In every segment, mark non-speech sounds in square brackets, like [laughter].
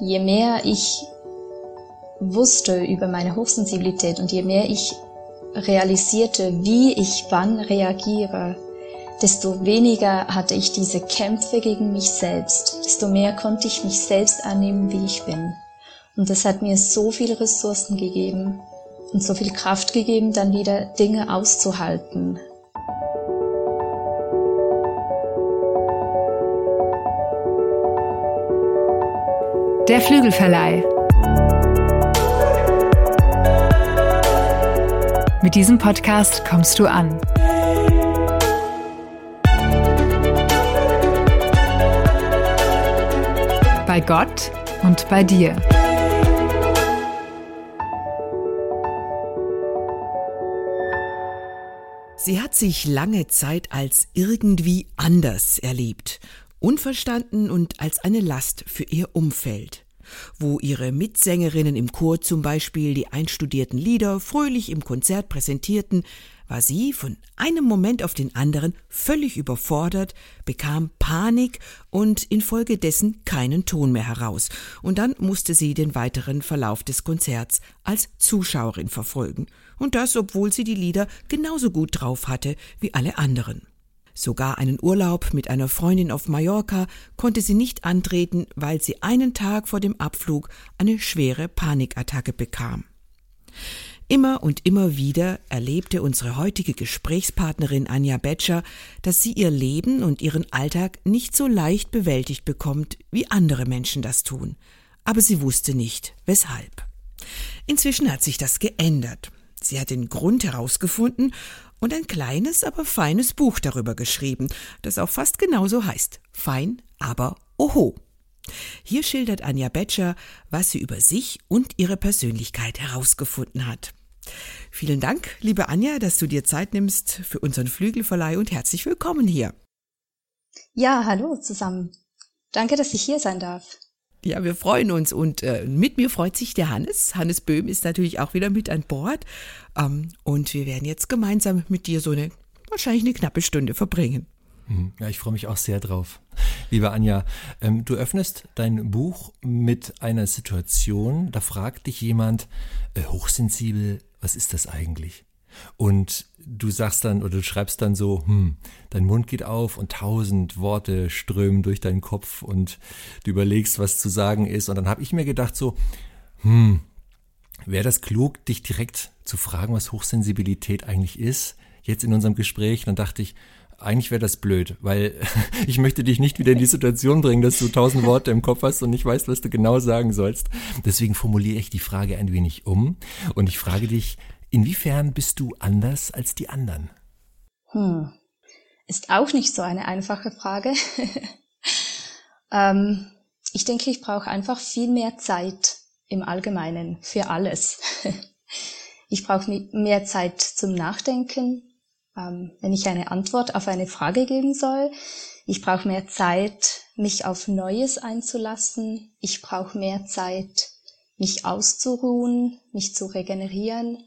je mehr ich wusste über meine Hochsensibilität und je mehr ich realisierte, wie ich wann reagiere, desto weniger hatte ich diese Kämpfe gegen mich selbst, desto mehr konnte ich mich selbst annehmen, wie ich bin. Und das hat mir so viele Ressourcen gegeben und so viel Kraft gegeben, dann wieder Dinge auszuhalten. Der Flügelverleih. Mit diesem Podcast kommst du an. Bei Gott und bei dir. Sie hat sich lange Zeit als irgendwie anders erlebt, unverstanden und als eine Last für ihr Umfeld wo ihre Mitsängerinnen im Chor zum Beispiel die einstudierten Lieder fröhlich im Konzert präsentierten, war sie von einem Moment auf den anderen völlig überfordert, bekam Panik und infolgedessen keinen Ton mehr heraus, und dann musste sie den weiteren Verlauf des Konzerts als Zuschauerin verfolgen, und das obwohl sie die Lieder genauso gut drauf hatte wie alle anderen. Sogar einen Urlaub mit einer Freundin auf Mallorca konnte sie nicht antreten, weil sie einen Tag vor dem Abflug eine schwere Panikattacke bekam. Immer und immer wieder erlebte unsere heutige Gesprächspartnerin Anja Betscher, dass sie ihr Leben und ihren Alltag nicht so leicht bewältigt bekommt, wie andere Menschen das tun. Aber sie wusste nicht, weshalb. Inzwischen hat sich das geändert. Sie hat den Grund herausgefunden und ein kleines, aber feines Buch darüber geschrieben, das auch fast genauso heißt. Fein, aber oho. Hier schildert Anja Betscher, was sie über sich und ihre Persönlichkeit herausgefunden hat. Vielen Dank, liebe Anja, dass du dir Zeit nimmst für unseren Flügelverleih und herzlich willkommen hier. Ja, hallo zusammen. Danke, dass ich hier sein darf. Ja, wir freuen uns und äh, mit mir freut sich der Hannes. Hannes Böhm ist natürlich auch wieder mit an Bord. Ähm, und wir werden jetzt gemeinsam mit dir so eine, wahrscheinlich eine knappe Stunde verbringen. Hm, ja, ich freue mich auch sehr drauf. Liebe Anja, ähm, du öffnest dein Buch mit einer Situation, da fragt dich jemand, äh, hochsensibel, was ist das eigentlich? Und du sagst dann oder du schreibst dann so, hm, dein Mund geht auf und tausend Worte strömen durch deinen Kopf und du überlegst, was zu sagen ist. Und dann habe ich mir gedacht so, hm, wäre das klug, dich direkt zu fragen, was Hochsensibilität eigentlich ist, jetzt in unserem Gespräch. Dann dachte ich, eigentlich wäre das blöd, weil [laughs] ich möchte dich nicht wieder in die Situation bringen, dass du tausend Worte im Kopf hast und nicht weißt, was du genau sagen sollst. Deswegen formuliere ich die Frage ein wenig um und ich frage dich, Inwiefern bist du anders als die anderen? Hm. Ist auch nicht so eine einfache Frage. [laughs] ähm, ich denke, ich brauche einfach viel mehr Zeit im Allgemeinen für alles. [laughs] ich brauche mehr Zeit zum Nachdenken, ähm, wenn ich eine Antwort auf eine Frage geben soll. Ich brauche mehr Zeit, mich auf Neues einzulassen. Ich brauche mehr Zeit, mich auszuruhen, mich zu regenerieren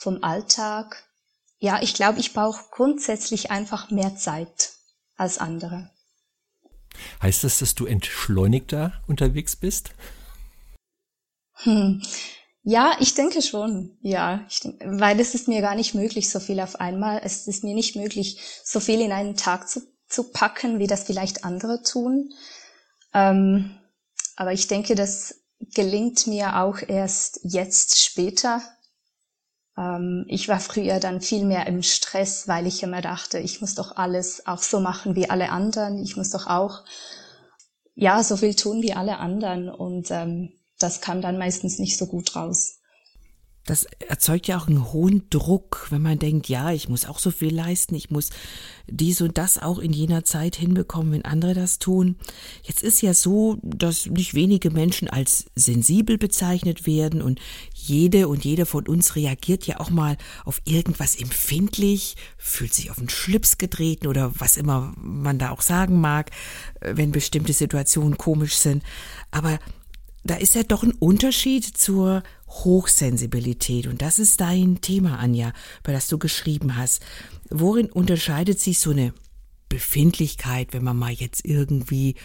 vom Alltag. Ja, ich glaube, ich brauche grundsätzlich einfach mehr Zeit als andere. Heißt das, dass du entschleunigter unterwegs bist? Hm. Ja, ich denke schon. Ja, denke, weil es ist mir gar nicht möglich, so viel auf einmal. Es ist mir nicht möglich, so viel in einen Tag zu, zu packen, wie das vielleicht andere tun. Ähm, aber ich denke, das gelingt mir auch erst jetzt später, ich war früher dann viel mehr im Stress, weil ich immer dachte, ich muss doch alles auch so machen wie alle anderen. Ich muss doch auch, ja, so viel tun wie alle anderen. Und ähm, das kam dann meistens nicht so gut raus das erzeugt ja auch einen hohen Druck, wenn man denkt, ja, ich muss auch so viel leisten, ich muss dies und das auch in jener Zeit hinbekommen, wenn andere das tun. Jetzt ist ja so, dass nicht wenige Menschen als sensibel bezeichnet werden und jede und jeder von uns reagiert ja auch mal auf irgendwas empfindlich, fühlt sich auf den Schlips getreten oder was immer man da auch sagen mag, wenn bestimmte Situationen komisch sind. Aber da ist ja doch ein Unterschied zur Hochsensibilität. Und das ist dein Thema, Anja, bei das du geschrieben hast. Worin unterscheidet sich so eine Befindlichkeit, wenn man mal jetzt irgendwie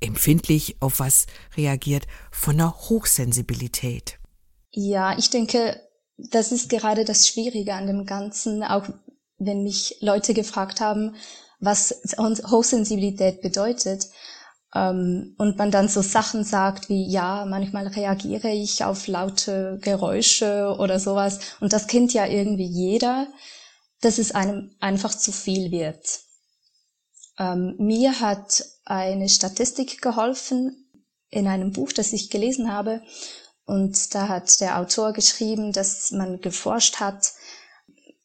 empfindlich auf was reagiert, von einer Hochsensibilität. Ja, ich denke, das ist gerade das Schwierige an dem Ganzen, auch wenn mich Leute gefragt haben, was Hochsensibilität bedeutet. Ähm, und man dann so Sachen sagt wie, ja, manchmal reagiere ich auf laute Geräusche oder sowas. Und das kennt ja irgendwie jeder, dass es einem einfach zu viel wird. Ähm, mir hat eine Statistik geholfen in einem Buch, das ich gelesen habe. Und da hat der Autor geschrieben, dass man geforscht hat,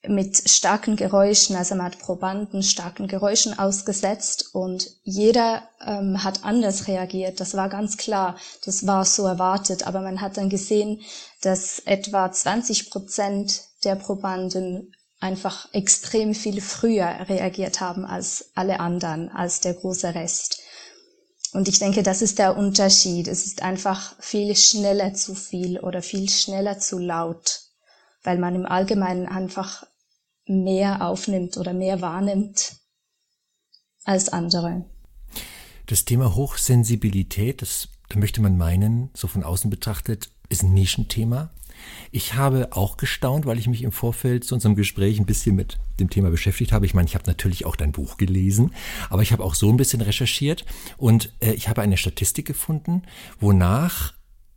mit starken Geräuschen, also man hat Probanden starken Geräuschen ausgesetzt und jeder ähm, hat anders reagiert. Das war ganz klar, das war so erwartet, aber man hat dann gesehen, dass etwa 20 Prozent der Probanden einfach extrem viel früher reagiert haben als alle anderen, als der große Rest. Und ich denke, das ist der Unterschied. Es ist einfach viel schneller zu viel oder viel schneller zu laut weil man im Allgemeinen einfach mehr aufnimmt oder mehr wahrnimmt als andere. Das Thema Hochsensibilität, das, da möchte man meinen, so von außen betrachtet, ist ein Nischenthema. Ich habe auch gestaunt, weil ich mich im Vorfeld zu unserem Gespräch ein bisschen mit dem Thema beschäftigt habe. Ich meine, ich habe natürlich auch dein Buch gelesen, aber ich habe auch so ein bisschen recherchiert und äh, ich habe eine Statistik gefunden, wonach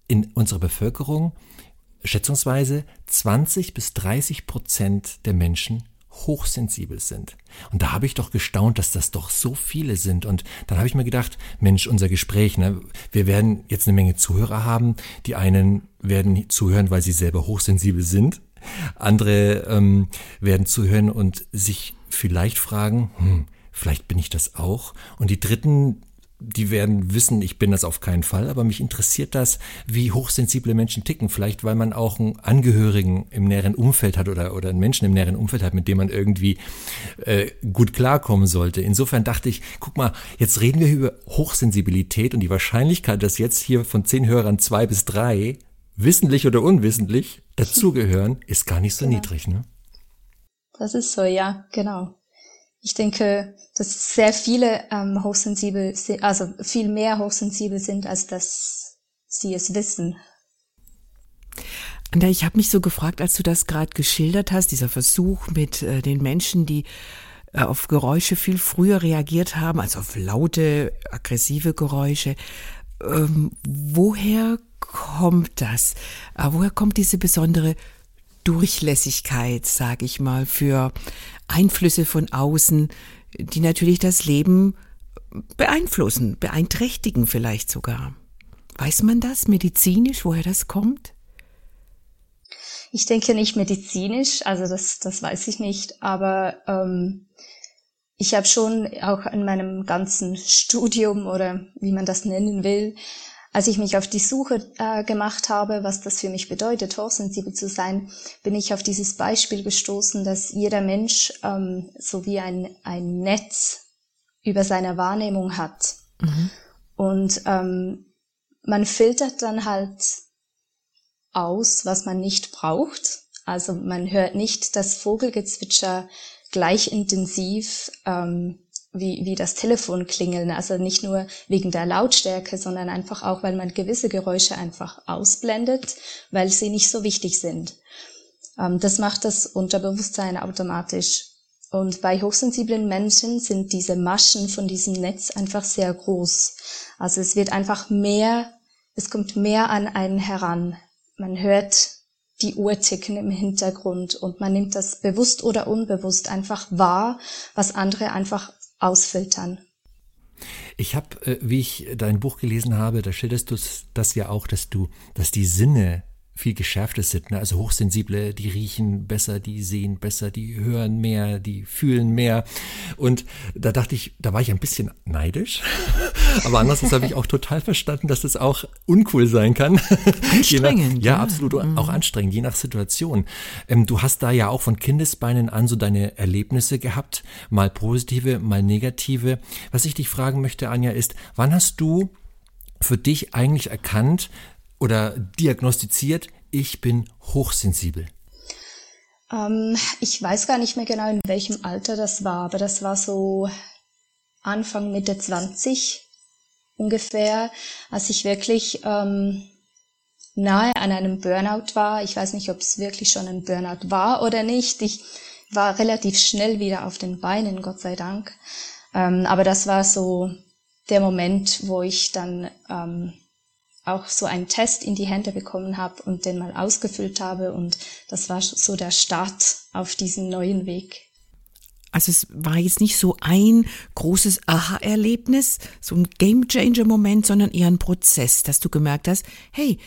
in unserer Bevölkerung schätzungsweise 20 bis 30 Prozent der Menschen hochsensibel sind. Und da habe ich doch gestaunt, dass das doch so viele sind. Und dann habe ich mir gedacht, Mensch, unser Gespräch, ne, wir werden jetzt eine Menge Zuhörer haben. Die einen werden zuhören, weil sie selber hochsensibel sind. Andere ähm, werden zuhören und sich vielleicht fragen, hm, vielleicht bin ich das auch. Und die Dritten, die werden wissen, ich bin das auf keinen Fall, aber mich interessiert das, wie hochsensible Menschen ticken. Vielleicht, weil man auch einen Angehörigen im näheren Umfeld hat oder, oder einen Menschen im näheren Umfeld hat, mit dem man irgendwie äh, gut klarkommen sollte. Insofern dachte ich, guck mal, jetzt reden wir über Hochsensibilität und die Wahrscheinlichkeit, dass jetzt hier von zehn Hörern zwei bis drei wissentlich oder unwissentlich dazugehören, ist gar nicht so genau. niedrig, ne? Das ist so, ja, genau. Ich denke, dass sehr viele ähm, hochsensibel sind, also viel mehr hochsensibel sind, als dass sie es wissen. Anda, ich habe mich so gefragt, als du das gerade geschildert hast, dieser Versuch mit äh, den Menschen, die äh, auf Geräusche viel früher reagiert haben, als auf laute, aggressive Geräusche. Ähm, woher kommt das? Äh, woher kommt diese besondere Durchlässigkeit, sage ich mal, für Einflüsse von außen, die natürlich das Leben beeinflussen, beeinträchtigen vielleicht sogar. Weiß man das medizinisch, woher das kommt? Ich denke nicht medizinisch, also das, das weiß ich nicht, aber ähm, ich habe schon auch in meinem ganzen Studium oder wie man das nennen will, als ich mich auf die Suche äh, gemacht habe, was das für mich bedeutet, hochsensibel zu sein, bin ich auf dieses Beispiel gestoßen, dass jeder Mensch ähm, so wie ein, ein Netz über seine Wahrnehmung hat. Mhm. Und ähm, man filtert dann halt aus, was man nicht braucht. Also man hört nicht das Vogelgezwitscher gleich intensiv ähm, wie, wie das Telefon klingeln. Also nicht nur wegen der Lautstärke, sondern einfach auch, weil man gewisse Geräusche einfach ausblendet, weil sie nicht so wichtig sind. Ähm, das macht das Unterbewusstsein automatisch. Und bei hochsensiblen Menschen sind diese Maschen von diesem Netz einfach sehr groß. Also es wird einfach mehr, es kommt mehr an einen heran. Man hört die Uhr ticken im Hintergrund und man nimmt das bewusst oder unbewusst einfach wahr, was andere einfach ausfiltern. Ich habe, äh, wie ich dein Buch gelesen habe, da schilderst du das ja auch, dass du, dass die Sinne viel geschärfter sind. Ne? Also Hochsensible, die riechen besser, die sehen besser, die hören mehr, die fühlen mehr. Und da dachte ich, da war ich ein bisschen neidisch. [laughs] Aber andererseits habe ich auch total verstanden, dass das auch uncool sein kann. [laughs] Anstrengend. nach, ja, absolut. Mhm. Auch anstrengend, je nach Situation. Ähm, du hast da ja auch von Kindesbeinen an so deine Erlebnisse gehabt. Mal positive, mal negative. Was ich dich fragen möchte, Anja, ist, wann hast du für dich eigentlich erkannt, oder diagnostiziert, ich bin hochsensibel? Ähm, ich weiß gar nicht mehr genau, in welchem Alter das war, aber das war so Anfang Mitte 20. ungefähr, als ich wirklich ähm, nahe an einem Burnout war. Ich weiß nicht, ob es wirklich schon ein Burnout war oder nicht. Ich war relativ schnell wieder auf den Beinen, Gott sei Dank. Ähm, aber das war so der Moment, wo ich dann ähm, auch so einen Test in die Hände bekommen habe und den mal ausgefüllt habe. Und das war so der Start auf diesen neuen Weg. Also es war jetzt nicht so ein großes Aha-Erlebnis, so ein Game-Changer-Moment, sondern eher ein Prozess, dass du gemerkt hast, hey,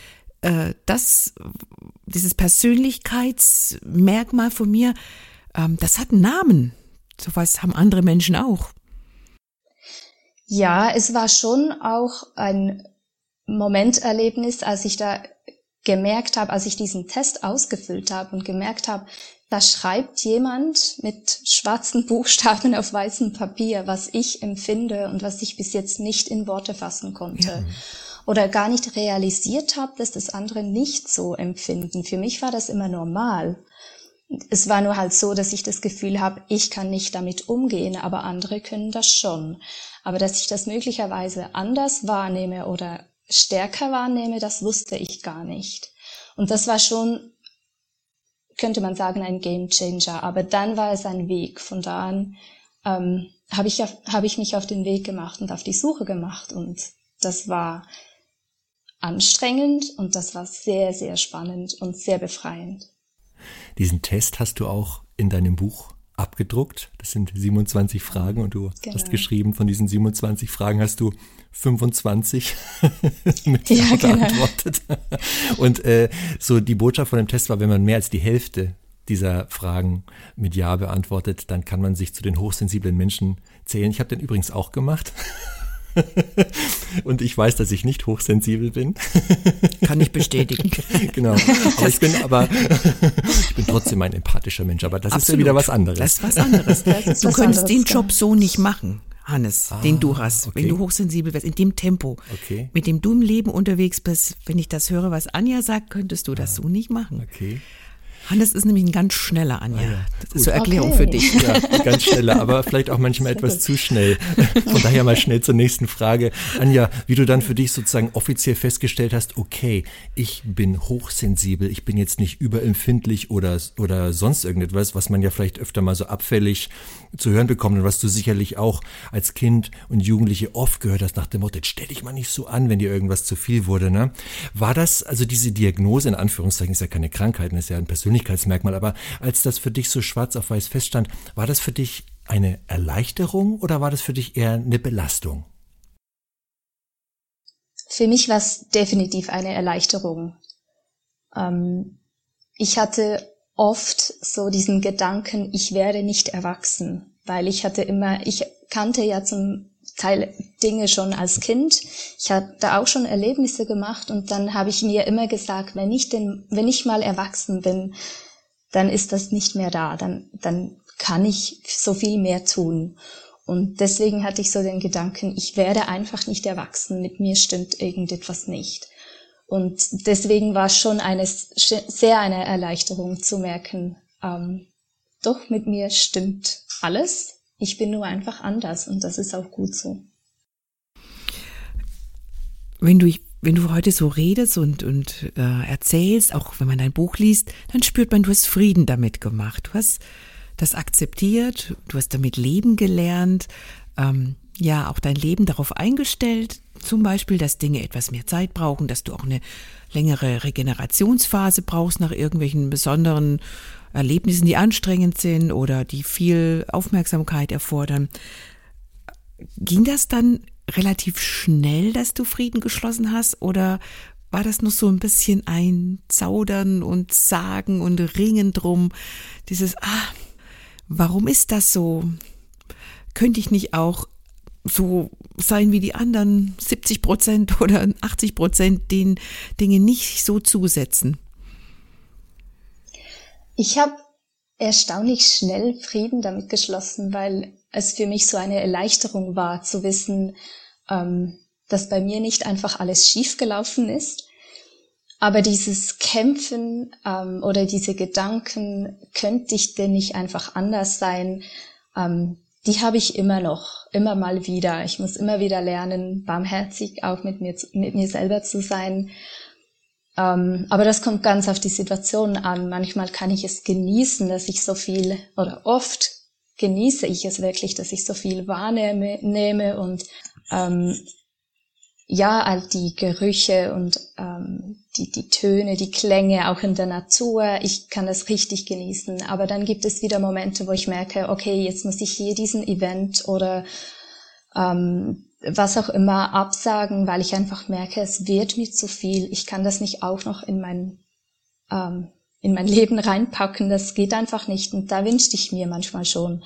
äh, das, dieses Persönlichkeitsmerkmal von mir, ähm, das hat einen Namen. Sowas haben andere Menschen auch. Ja, es war schon auch ein Momenterlebnis, als ich da gemerkt habe, als ich diesen Test ausgefüllt habe und gemerkt habe, da schreibt jemand mit schwarzen [laughs] Buchstaben auf weißem Papier, was ich empfinde und was ich bis jetzt nicht in Worte fassen konnte. Ja. Oder gar nicht realisiert habe, dass das andere nicht so empfinden. Für mich war das immer normal. Es war nur halt so, dass ich das Gefühl habe, ich kann nicht damit umgehen, aber andere können das schon. Aber dass ich das möglicherweise anders wahrnehme oder stärker wahrnehme, das wusste ich gar nicht. Und das war schon, könnte man sagen, ein Game Changer. Aber dann war es ein Weg. Von da an ähm, habe ich, hab ich mich auf den Weg gemacht und auf die Suche gemacht. Und das war anstrengend und das war sehr, sehr spannend und sehr befreiend. Diesen Test hast du auch in deinem Buch abgedruckt. Das sind 27 Fragen und du genau. hast geschrieben, von diesen 27 Fragen hast du 25 [laughs] mit ja, Ja genau. beantwortet. Und äh, so die Botschaft von dem Test war, wenn man mehr als die Hälfte dieser Fragen mit Ja beantwortet, dann kann man sich zu den hochsensiblen Menschen zählen. Ich habe den übrigens auch gemacht. [laughs] Und ich weiß, dass ich nicht hochsensibel bin. Kann ich bestätigen. [laughs] genau. Aber ich bin aber, ich bin trotzdem ein empathischer Mensch, aber das Absolut. ist ja wieder was anderes. Das ist was anderes. Ist du was könntest anderes, den Job so nicht machen. Hannes, ah, den du hast, okay. wenn du hochsensibel wärst, in dem Tempo, okay. mit dem du im Leben unterwegs bist, wenn ich das höre, was Anja sagt, könntest du das ah, so nicht machen. Okay. Hannes ist nämlich ein ganz schneller, Anja. Ah ja, Zur Erklärung okay. für dich. Ja, ganz schneller, aber vielleicht auch manchmal etwas zu schnell. Von daher mal schnell zur nächsten Frage. Anja, wie du dann für dich sozusagen offiziell festgestellt hast, okay, ich bin hochsensibel, ich bin jetzt nicht überempfindlich oder, oder sonst irgendetwas, was man ja vielleicht öfter mal so abfällig zu hören bekommt und was du sicherlich auch als Kind und Jugendliche oft gehört hast nach dem Motto, jetzt stell dich mal nicht so an, wenn dir irgendwas zu viel wurde. Ne? War das, also diese Diagnose in Anführungszeichen, ist ja keine Krankheit, ist ja ein Persönlichkeitsmerkmal, aber als das für dich so schwarz auf weiß feststand, war das für dich eine Erleichterung oder war das für dich eher eine Belastung? Für mich war es definitiv eine Erleichterung. Ähm, ich hatte oft so diesen Gedanken, ich werde nicht erwachsen, weil ich hatte immer, ich kannte ja zum Teil Dinge schon als Kind. Ich hatte auch schon Erlebnisse gemacht und dann habe ich mir immer gesagt, wenn ich denn, wenn ich mal erwachsen bin, dann ist das nicht mehr da, dann, dann kann ich so viel mehr tun. Und deswegen hatte ich so den Gedanken, ich werde einfach nicht erwachsen, mit mir stimmt irgendetwas nicht. Und deswegen war schon eine, sehr eine Erleichterung zu merken, ähm, doch mit mir stimmt alles. Ich bin nur einfach anders und das ist auch gut so. Wenn du, wenn du heute so redest und, und äh, erzählst, auch wenn man dein Buch liest, dann spürt man, du hast Frieden damit gemacht. Du hast das akzeptiert, du hast damit leben gelernt. Ähm, ja auch dein Leben darauf eingestellt, zum Beispiel, dass Dinge etwas mehr Zeit brauchen, dass du auch eine längere Regenerationsphase brauchst nach irgendwelchen besonderen Erlebnissen, die anstrengend sind oder die viel Aufmerksamkeit erfordern. Ging das dann relativ schnell, dass du Frieden geschlossen hast oder war das noch so ein bisschen ein Zaudern und Sagen und Ringen drum? Dieses, ah, warum ist das so? Könnte ich nicht auch so sein wie die anderen 70 Prozent [laughs] oder 80 Prozent den Dinge nicht so zusetzen? Ich habe erstaunlich schnell Frieden damit geschlossen, weil es für mich so eine Erleichterung war zu wissen, ähm, dass bei mir nicht einfach alles schiefgelaufen ist. Aber dieses Kämpfen ähm, oder diese Gedanken, könnte ich denn nicht einfach anders sein, ähm, die habe ich immer noch, immer mal wieder. Ich muss immer wieder lernen, barmherzig auch mit mir, mit mir selber zu sein. Ähm, aber das kommt ganz auf die Situation an. Manchmal kann ich es genießen, dass ich so viel, oder oft genieße ich es wirklich, dass ich so viel wahrnehme nehme und ähm, ja, all die Gerüche und ähm, die, die Töne, die Klänge auch in der Natur. Ich kann das richtig genießen. Aber dann gibt es wieder Momente, wo ich merke, okay, jetzt muss ich hier diesen Event oder ähm, was auch immer absagen, weil ich einfach merke, es wird mir zu viel. Ich kann das nicht auch noch in mein, ähm, in mein Leben reinpacken. Das geht einfach nicht. Und da wünschte ich mir manchmal schon,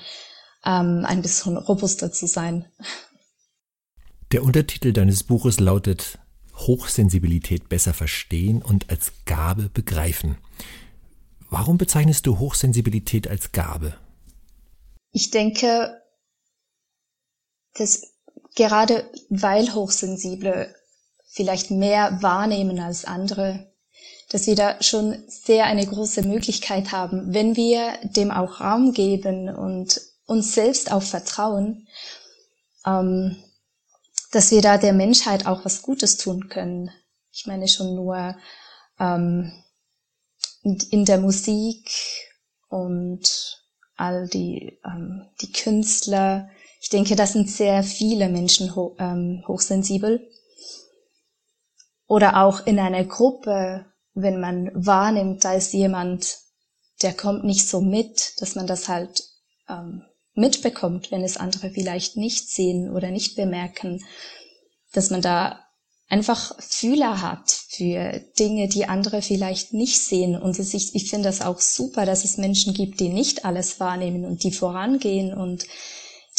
ähm, ein bisschen robuster zu sein. Der Untertitel deines Buches lautet Hochsensibilität besser verstehen und als Gabe begreifen. Warum bezeichnest du Hochsensibilität als Gabe? Ich denke, dass gerade weil Hochsensible vielleicht mehr wahrnehmen als andere, dass wir da schon sehr eine große Möglichkeit haben, wenn wir dem auch Raum geben und uns selbst auch vertrauen, ähm, dass wir da der Menschheit auch was Gutes tun können. Ich meine schon nur ähm, in der Musik und all die, ähm, die Künstler. Ich denke, das sind sehr viele Menschen ho ähm, hochsensibel. Oder auch in einer Gruppe, wenn man wahrnimmt, da ist jemand, der kommt nicht so mit, dass man das halt ähm, mitbekommt, wenn es andere vielleicht nicht sehen oder nicht bemerken, dass man da einfach Fühler hat für Dinge, die andere vielleicht nicht sehen. Und ich, ich finde das auch super, dass es Menschen gibt, die nicht alles wahrnehmen und die vorangehen und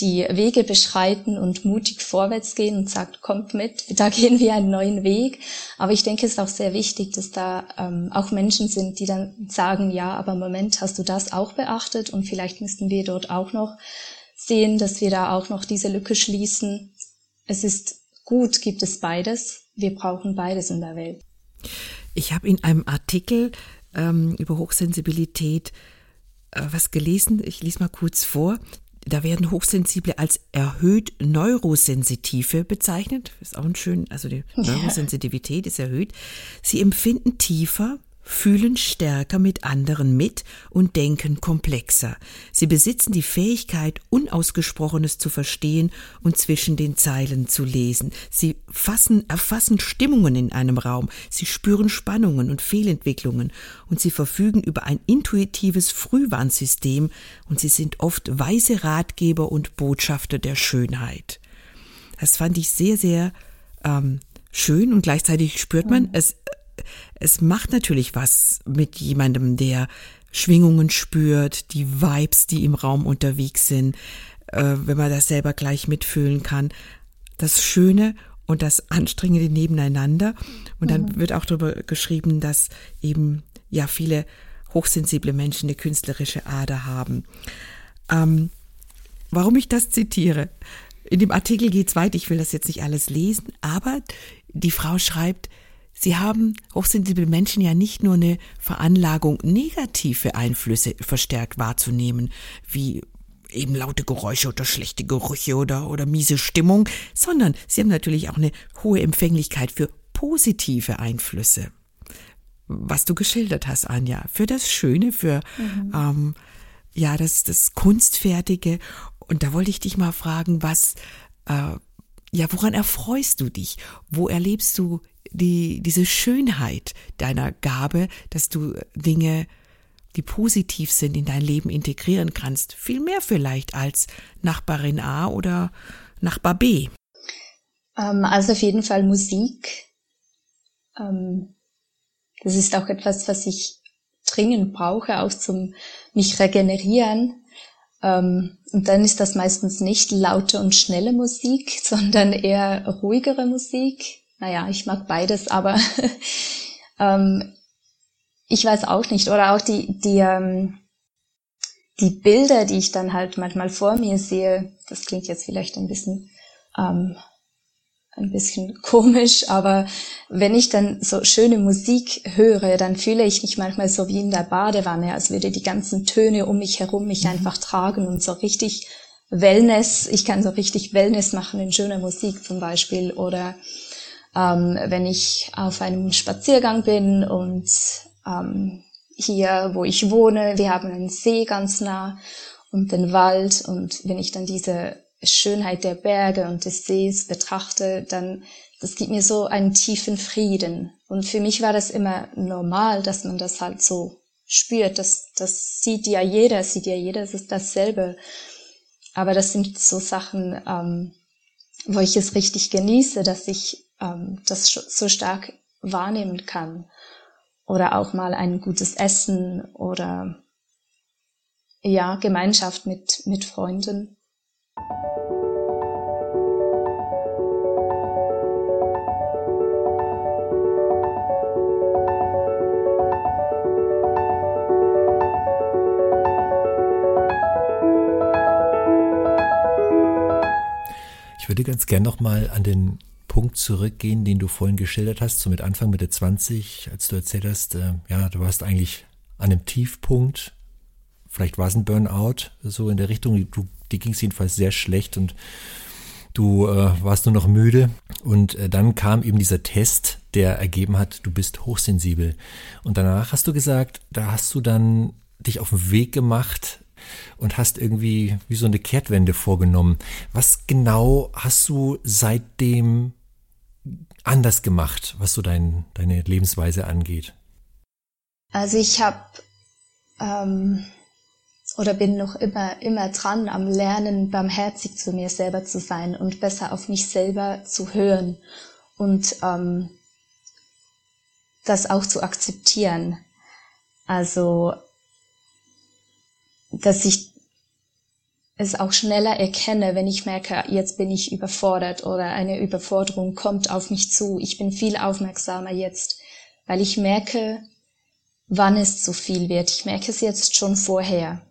die Wege beschreiten und mutig vorwärts gehen und sagt, kommt mit, da gehen wir einen neuen Weg. Aber ich denke, es ist auch sehr wichtig, dass da ähm, auch Menschen sind, die dann sagen, ja, aber Moment, hast du das auch beachtet? Und vielleicht müssten wir dort auch noch sehen, dass wir da auch noch diese Lücke schließen. Es ist gut, gibt es beides. Wir brauchen beides in der Welt. Ich habe in einem Artikel ähm, über Hochsensibilität äh, was gelesen. Ich lese mal kurz vor. Da werden Hochsensible als erhöht Neurosensitive bezeichnet. Ist auch ein schön, also die Neurosensitivität ist erhöht. Sie empfinden tiefer, fühlen stärker mit anderen mit und denken komplexer. Sie besitzen die Fähigkeit, Unausgesprochenes zu verstehen und zwischen den Zeilen zu lesen. Sie fassen, erfassen Stimmungen in einem Raum. Sie spüren Spannungen und Fehlentwicklungen und sie verfügen über ein intuitives Frühwarnsystem und sie sind oft weise Ratgeber und Botschafter der Schönheit. Das fand ich sehr, sehr ähm, schön und gleichzeitig spürt man, es es macht natürlich was mit jemandem, der Schwingungen spürt, die Vibes, die im Raum unterwegs sind, äh, wenn man das selber gleich mitfühlen kann. Das Schöne und das Anstrengende nebeneinander. Und dann mhm. wird auch darüber geschrieben, dass eben ja viele hochsensible Menschen eine künstlerische Ader haben. Ähm, warum ich das zitiere? In dem Artikel geht es weit, ich will das jetzt nicht alles lesen, aber die Frau schreibt, Sie haben hochsensible Menschen ja nicht nur eine Veranlagung, negative Einflüsse verstärkt wahrzunehmen, wie eben laute Geräusche oder schlechte Gerüche oder, oder miese Stimmung, sondern sie haben natürlich auch eine hohe Empfänglichkeit für positive Einflüsse. Was du geschildert hast, Anja, für das Schöne, für mhm. ähm, ja, das, das Kunstfertige. Und da wollte ich dich mal fragen, was, äh, ja, woran erfreust du dich? Wo erlebst du die, diese Schönheit deiner Gabe, dass du Dinge, die positiv sind, in dein Leben integrieren kannst. Viel mehr vielleicht als Nachbarin A oder Nachbar B. Ähm, also auf jeden Fall Musik. Ähm, das ist auch etwas, was ich dringend brauche, auch zum mich regenerieren. Ähm, und dann ist das meistens nicht laute und schnelle Musik, [laughs] sondern eher ruhigere Musik, naja, ich mag beides, aber [laughs] ähm, ich weiß auch nicht. Oder auch die, die, ähm, die Bilder, die ich dann halt manchmal vor mir sehe, das klingt jetzt vielleicht ein bisschen, ähm, ein bisschen [laughs] komisch, aber wenn ich dann so schöne Musik höre, dann fühle ich mich manchmal so wie in der Badewanne, als würde die ganzen Töne um mich herum mich mhm. einfach tragen und so richtig Wellness, ich kann so richtig Wellness machen in schöner Musik zum Beispiel oder ähm, wenn ich auf einem Spaziergang bin und ähm, hier, wo ich wohne, wir haben einen See ganz nah und den Wald und wenn ich dann diese Schönheit der Berge und des Sees betrachte, dann das gibt mir so einen tiefen Frieden. Und für mich war das immer normal, dass man das halt so spürt. Das, das sieht ja jeder, sieht ja jeder, es ist dasselbe. Aber das sind so Sachen, ähm, wo ich es richtig genieße, dass ich ähm, das so stark wahrnehmen kann. Oder auch mal ein gutes Essen oder ja, Gemeinschaft mit, mit Freunden. würde ganz gern nochmal an den Punkt zurückgehen, den du vorhin geschildert hast, so mit Anfang Mitte 20, als du erzählt hast, äh, ja, du warst eigentlich an einem Tiefpunkt, vielleicht war es ein Burnout, so in der Richtung, du, dir ging es jedenfalls sehr schlecht und du äh, warst nur noch müde. Und äh, dann kam eben dieser Test, der ergeben hat, du bist hochsensibel. Und danach hast du gesagt, da hast du dann dich auf den Weg gemacht, und hast irgendwie wie so eine Kehrtwende vorgenommen. Was genau hast du seitdem anders gemacht, was so dein, deine Lebensweise angeht? Also ich habe ähm, oder bin noch immer immer dran am Lernen, barmherzig zu mir selber zu sein und besser auf mich selber zu hören und ähm, das auch zu akzeptieren. Also dass ich es auch schneller erkenne, wenn ich merke, jetzt bin ich überfordert oder eine Überforderung kommt auf mich zu. Ich bin viel aufmerksamer jetzt, weil ich merke, wann es zu viel wird. Ich merke es jetzt schon vorher.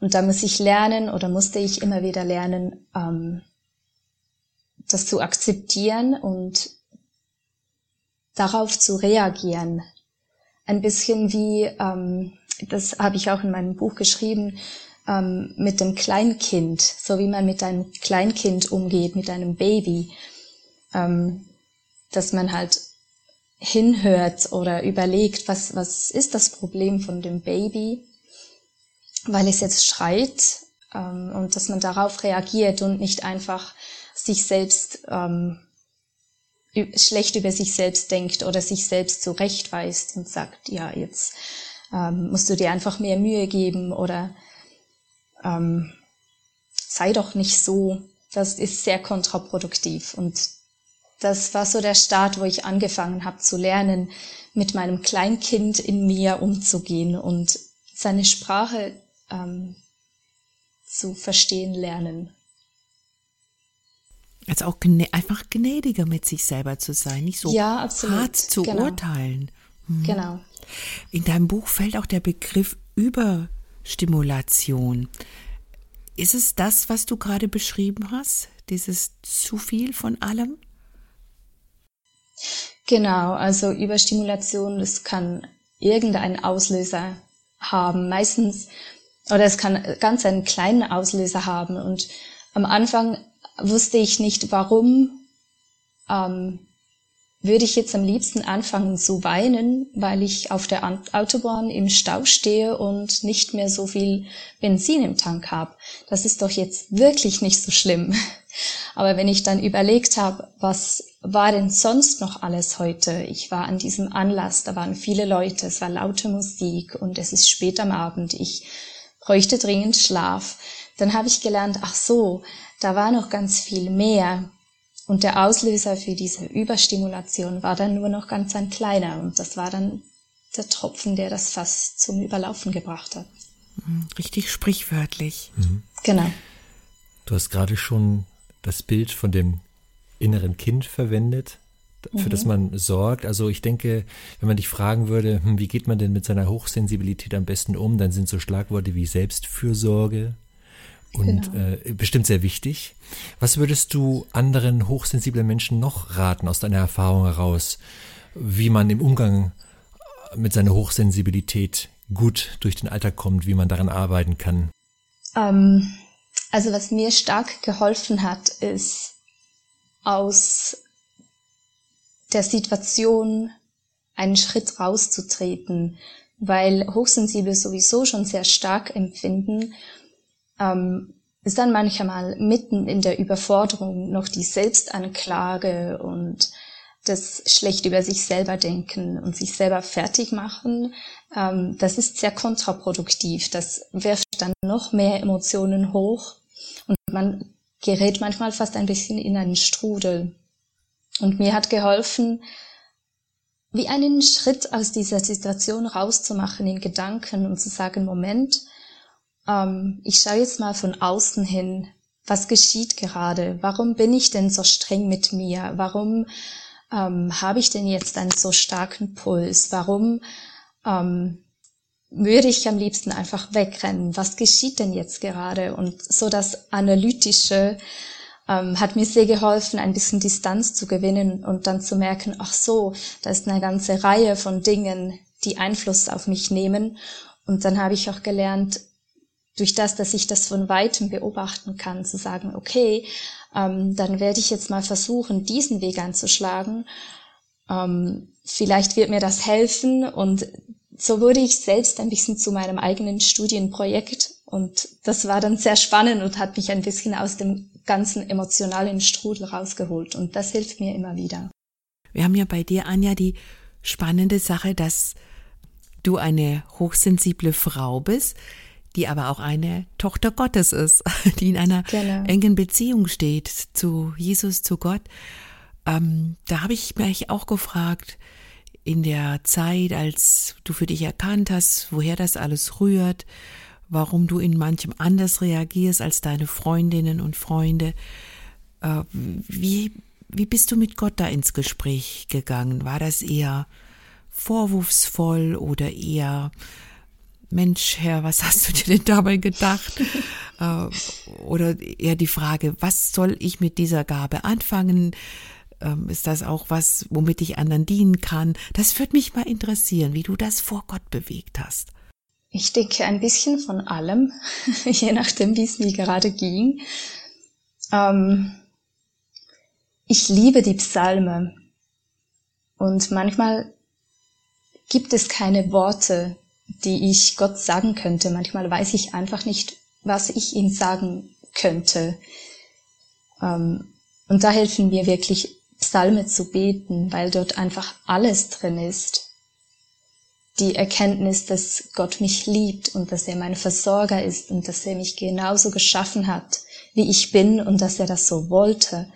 Und da muss ich lernen oder musste ich immer wieder lernen, ähm, das zu akzeptieren und darauf zu reagieren. Ein bisschen wie ähm, das habe ich auch in meinem Buch geschrieben, ähm, mit dem Kleinkind, so wie man mit einem Kleinkind umgeht, mit einem Baby, ähm, dass man halt hinhört oder überlegt, was, was ist das Problem von dem Baby, weil es jetzt schreit ähm, und dass man darauf reagiert und nicht einfach sich selbst ähm, schlecht über sich selbst denkt oder sich selbst zurechtweist und sagt, ja, jetzt ähm, musst du dir einfach mehr Mühe geben oder ähm, sei doch nicht so. Das ist sehr kontraproduktiv. Und das war so der Start, wo ich angefangen habe zu lernen, mit meinem Kleinkind in mir umzugehen und seine Sprache ähm, zu verstehen lernen. Also auch gnä einfach gnädiger mit sich selber zu sein, nicht so ja, hart zu genau. urteilen. Mhm. Genau. In deinem Buch fällt auch der Begriff Überstimulation. Ist es das, was du gerade beschrieben hast? Dieses zu viel von allem? Genau, also Überstimulation, das kann irgendeinen Auslöser haben. Meistens, oder es kann ganz einen kleinen Auslöser haben. Und am Anfang wusste ich nicht, warum ähm, würde ich jetzt am liebsten anfangen zu weinen, weil ich auf der Autobahn im Stau stehe und nicht mehr so viel Benzin im Tank habe. Das ist doch jetzt wirklich nicht so schlimm. [laughs] Aber wenn ich dann überlegt habe, was war denn sonst noch alles heute? Ich war an diesem Anlass, da waren viele Leute, es war laute Musik und es ist spät am Abend. Ich bräuchte dringend Schlaf. Dann habe ich gelernt, ach so, da war noch ganz viel mehr. Und der Auslöser für diese Überstimulation war dann nur noch ganz ein kleiner und das war dann der Tropfen, der das Fass zum Überlaufen gebracht hat. Mhm, richtig sprichwörtlich. Mhm. Genau. Du hast gerade schon das Bild von dem inneren Kind verwendet, für mhm. das man sorgt. Also ich denke, wenn man dich fragen würde, hm, wie geht man denn mit seiner Hochsensibilität am besten um, dann sind so Schlagworte wie Selbstfürsorge, und genau. äh, bestimmt sehr wichtig. Was würdest du anderen hochsensiblen Menschen noch raten aus deiner Erfahrung heraus, wie man im Umgang mit seiner Hochsensibilität gut durch den Alltag kommt, wie man daran arbeiten kann? Ähm, Also was mir stark geholfen hat, ist aus der Situation einen Schritt rauszutreten, weil Hochsensible sowieso schon sehr stark empfinden, ähm, ist dann manchmal mitten in der Überforderung noch die Selbstanklage und das schlecht über sich selber denken und sich selber fertig machen, ähm, das ist sehr kontraproduktiv. Das wirft dann noch mehr Emotionen hoch und man gerät manchmal fast ein bisschen in einen Strudel. Und mir hat geholfen, wie einen Schritt aus dieser Situation rauszumachen in Gedanken und zu sagen, Moment, ähm, ich schaue jetzt mal von außen hin, was geschieht gerade? Warum bin ich denn so streng mit mir? Warum ähm, habe ich denn jetzt einen so starken Puls? Warum ähm, würde ich am liebsten einfach wegrennen? Was geschieht denn jetzt gerade? Und so das Analytische ähm, hat mir sehr geholfen, ein bisschen Distanz zu gewinnen und dann zu merken, ach so, da ist eine ganze Reihe von Dingen, die Einfluss auf mich nehmen. Und dann habe ich auch gelernt, durch das, dass ich das von weitem beobachten kann, zu sagen, okay, ähm, dann werde ich jetzt mal versuchen, diesen Weg anzuschlagen. Ähm, vielleicht wird mir das helfen und so wurde ich selbst ein bisschen zu meinem eigenen Studienprojekt und das war dann sehr spannend und hat mich ein bisschen aus dem ganzen emotionalen Strudel rausgeholt und das hilft mir immer wieder. Wir haben ja bei dir, Anja, die spannende Sache, dass du eine hochsensible Frau bist, die aber auch eine Tochter Gottes ist, [laughs] die in einer genau. engen Beziehung steht zu Jesus, zu Gott. Ähm, da habe ich mich auch gefragt, in der Zeit, als du für dich erkannt hast, woher das alles rührt, warum du in manchem anders reagierst als deine Freundinnen und Freunde. Äh, wie, wie bist du mit Gott da ins Gespräch gegangen? War das eher vorwurfsvoll oder eher Mensch, Herr, was hast du dir denn dabei gedacht? [laughs] äh, oder eher die Frage, was soll ich mit dieser Gabe anfangen? Ähm, ist das auch was, womit ich anderen dienen kann? Das würde mich mal interessieren, wie du das vor Gott bewegt hast. Ich denke ein bisschen von allem, [laughs] je nachdem, wie es mir gerade ging. Ähm, ich liebe die Psalme und manchmal gibt es keine Worte, die ich Gott sagen könnte. Manchmal weiß ich einfach nicht, was ich ihm sagen könnte. Ähm, und da helfen mir wirklich Psalme zu beten, weil dort einfach alles drin ist. Die Erkenntnis, dass Gott mich liebt und dass er mein Versorger ist und dass er mich genauso geschaffen hat, wie ich bin und dass er das so wollte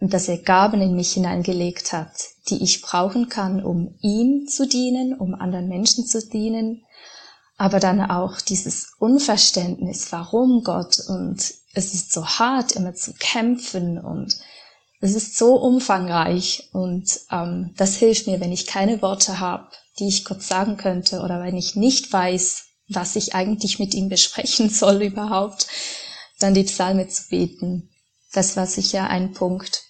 und dass er Gaben in mich hineingelegt hat, die ich brauchen kann, um ihm zu dienen, um anderen Menschen zu dienen, aber dann auch dieses Unverständnis, warum Gott und es ist so hart, immer zu kämpfen und es ist so umfangreich und ähm, das hilft mir, wenn ich keine Worte habe, die ich Gott sagen könnte oder wenn ich nicht weiß, was ich eigentlich mit ihm besprechen soll [laughs] überhaupt, dann die Psalme zu beten. Das war sicher ein Punkt.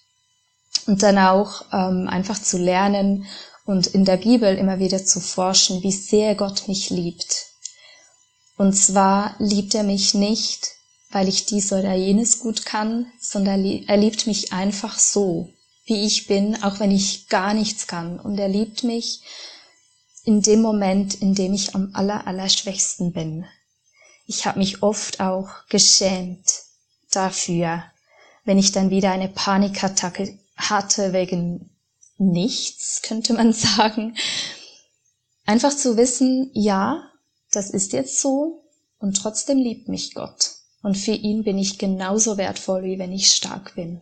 Und dann auch ähm, einfach zu lernen und in der Bibel immer wieder zu forschen, wie sehr Gott mich liebt. Und zwar liebt er mich nicht, weil ich dies oder jenes gut kann, sondern er liebt mich einfach so, wie ich bin, auch wenn ich gar nichts kann. Und er liebt mich in dem Moment, in dem ich am aller, aller schwächsten bin. Ich habe mich oft auch geschämt dafür, wenn ich dann wieder eine Panikattacke hatte wegen nichts, könnte man [laughs] sagen. Einfach zu wissen, ja, das ist jetzt so und trotzdem liebt mich Gott. Und für ihn bin ich genauso wertvoll, wie wenn ich stark bin.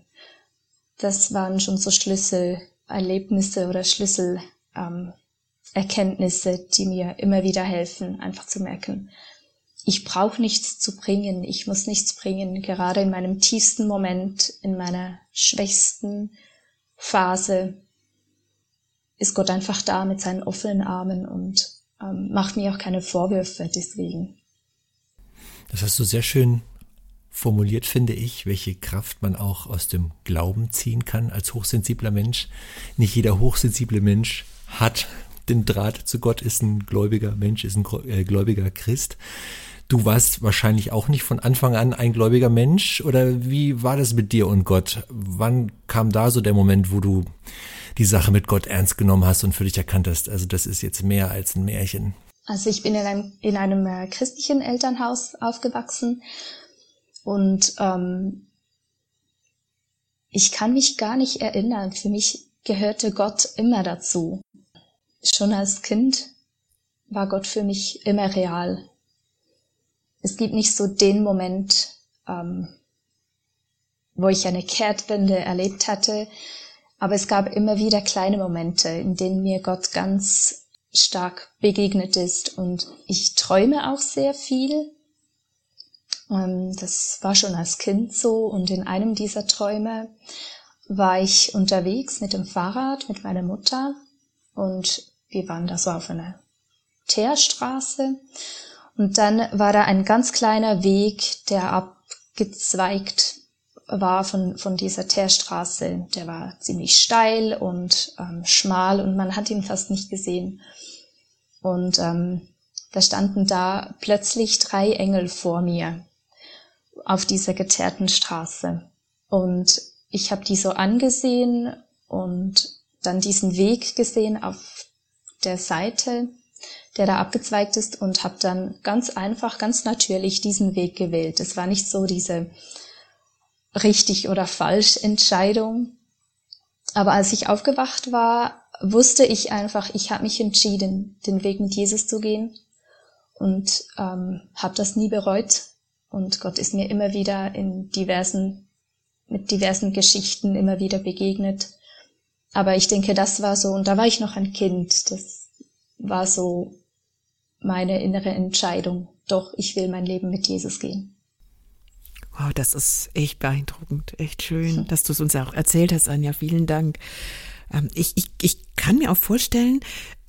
Das waren schon so Schlüsselerlebnisse oder Schlüsselerkenntnisse, ähm, die mir immer wieder helfen, einfach zu merken, ich brauche nichts zu bringen, ich muss nichts bringen. Gerade in meinem tiefsten Moment, in meiner schwächsten Phase ist Gott einfach da mit seinen offenen Armen und ähm, macht mir auch keine Vorwürfe deswegen. Das hast du sehr schön formuliert, finde ich, welche Kraft man auch aus dem Glauben ziehen kann als hochsensibler Mensch. Nicht jeder hochsensible Mensch hat den Draht zu Gott, ist ein gläubiger Mensch, ist ein äh, gläubiger Christ. Du warst wahrscheinlich auch nicht von Anfang an ein gläubiger Mensch oder wie war das mit dir und Gott? Wann kam da so der Moment, wo du die Sache mit Gott ernst genommen hast und für dich erkannt hast, also das ist jetzt mehr als ein Märchen? Also ich bin in einem, in einem äh, christlichen Elternhaus aufgewachsen und ähm, ich kann mich gar nicht erinnern. Für mich gehörte Gott immer dazu. Schon als Kind war Gott für mich immer real. Es gibt nicht so den Moment, ähm, wo ich eine Kehrtwende erlebt hatte, aber es gab immer wieder kleine Momente, in denen mir Gott ganz stark begegnet ist und ich träume auch sehr viel. Ähm, das war schon als Kind so und in einem dieser Träume war ich unterwegs mit dem Fahrrad mit meiner Mutter und wir waren da so auf einer Teerstraße und dann war da ein ganz kleiner Weg, der abgezweigt war von, von dieser Teerstraße. Der war ziemlich steil und ähm, schmal und man hat ihn fast nicht gesehen. Und ähm, da standen da plötzlich drei Engel vor mir auf dieser geteerten Straße. Und ich habe die so angesehen und dann diesen Weg gesehen auf der Seite, der da abgezweigt ist und habe dann ganz einfach, ganz natürlich diesen Weg gewählt. Es war nicht so diese richtig oder falsch Entscheidung. Aber als ich aufgewacht war, wusste ich einfach, ich habe mich entschieden, den Weg mit Jesus zu gehen und ähm, habe das nie bereut. Und Gott ist mir immer wieder in diversen, mit diversen Geschichten immer wieder begegnet. Aber ich denke, das war so, und da war ich noch ein Kind, das war so meine innere Entscheidung. Doch, ich will mein Leben mit Jesus gehen. Wow, das ist echt beeindruckend, echt schön, dass du es uns auch erzählt hast, Anja. Vielen Dank. Ähm, ich, ich, ich kann mir auch vorstellen,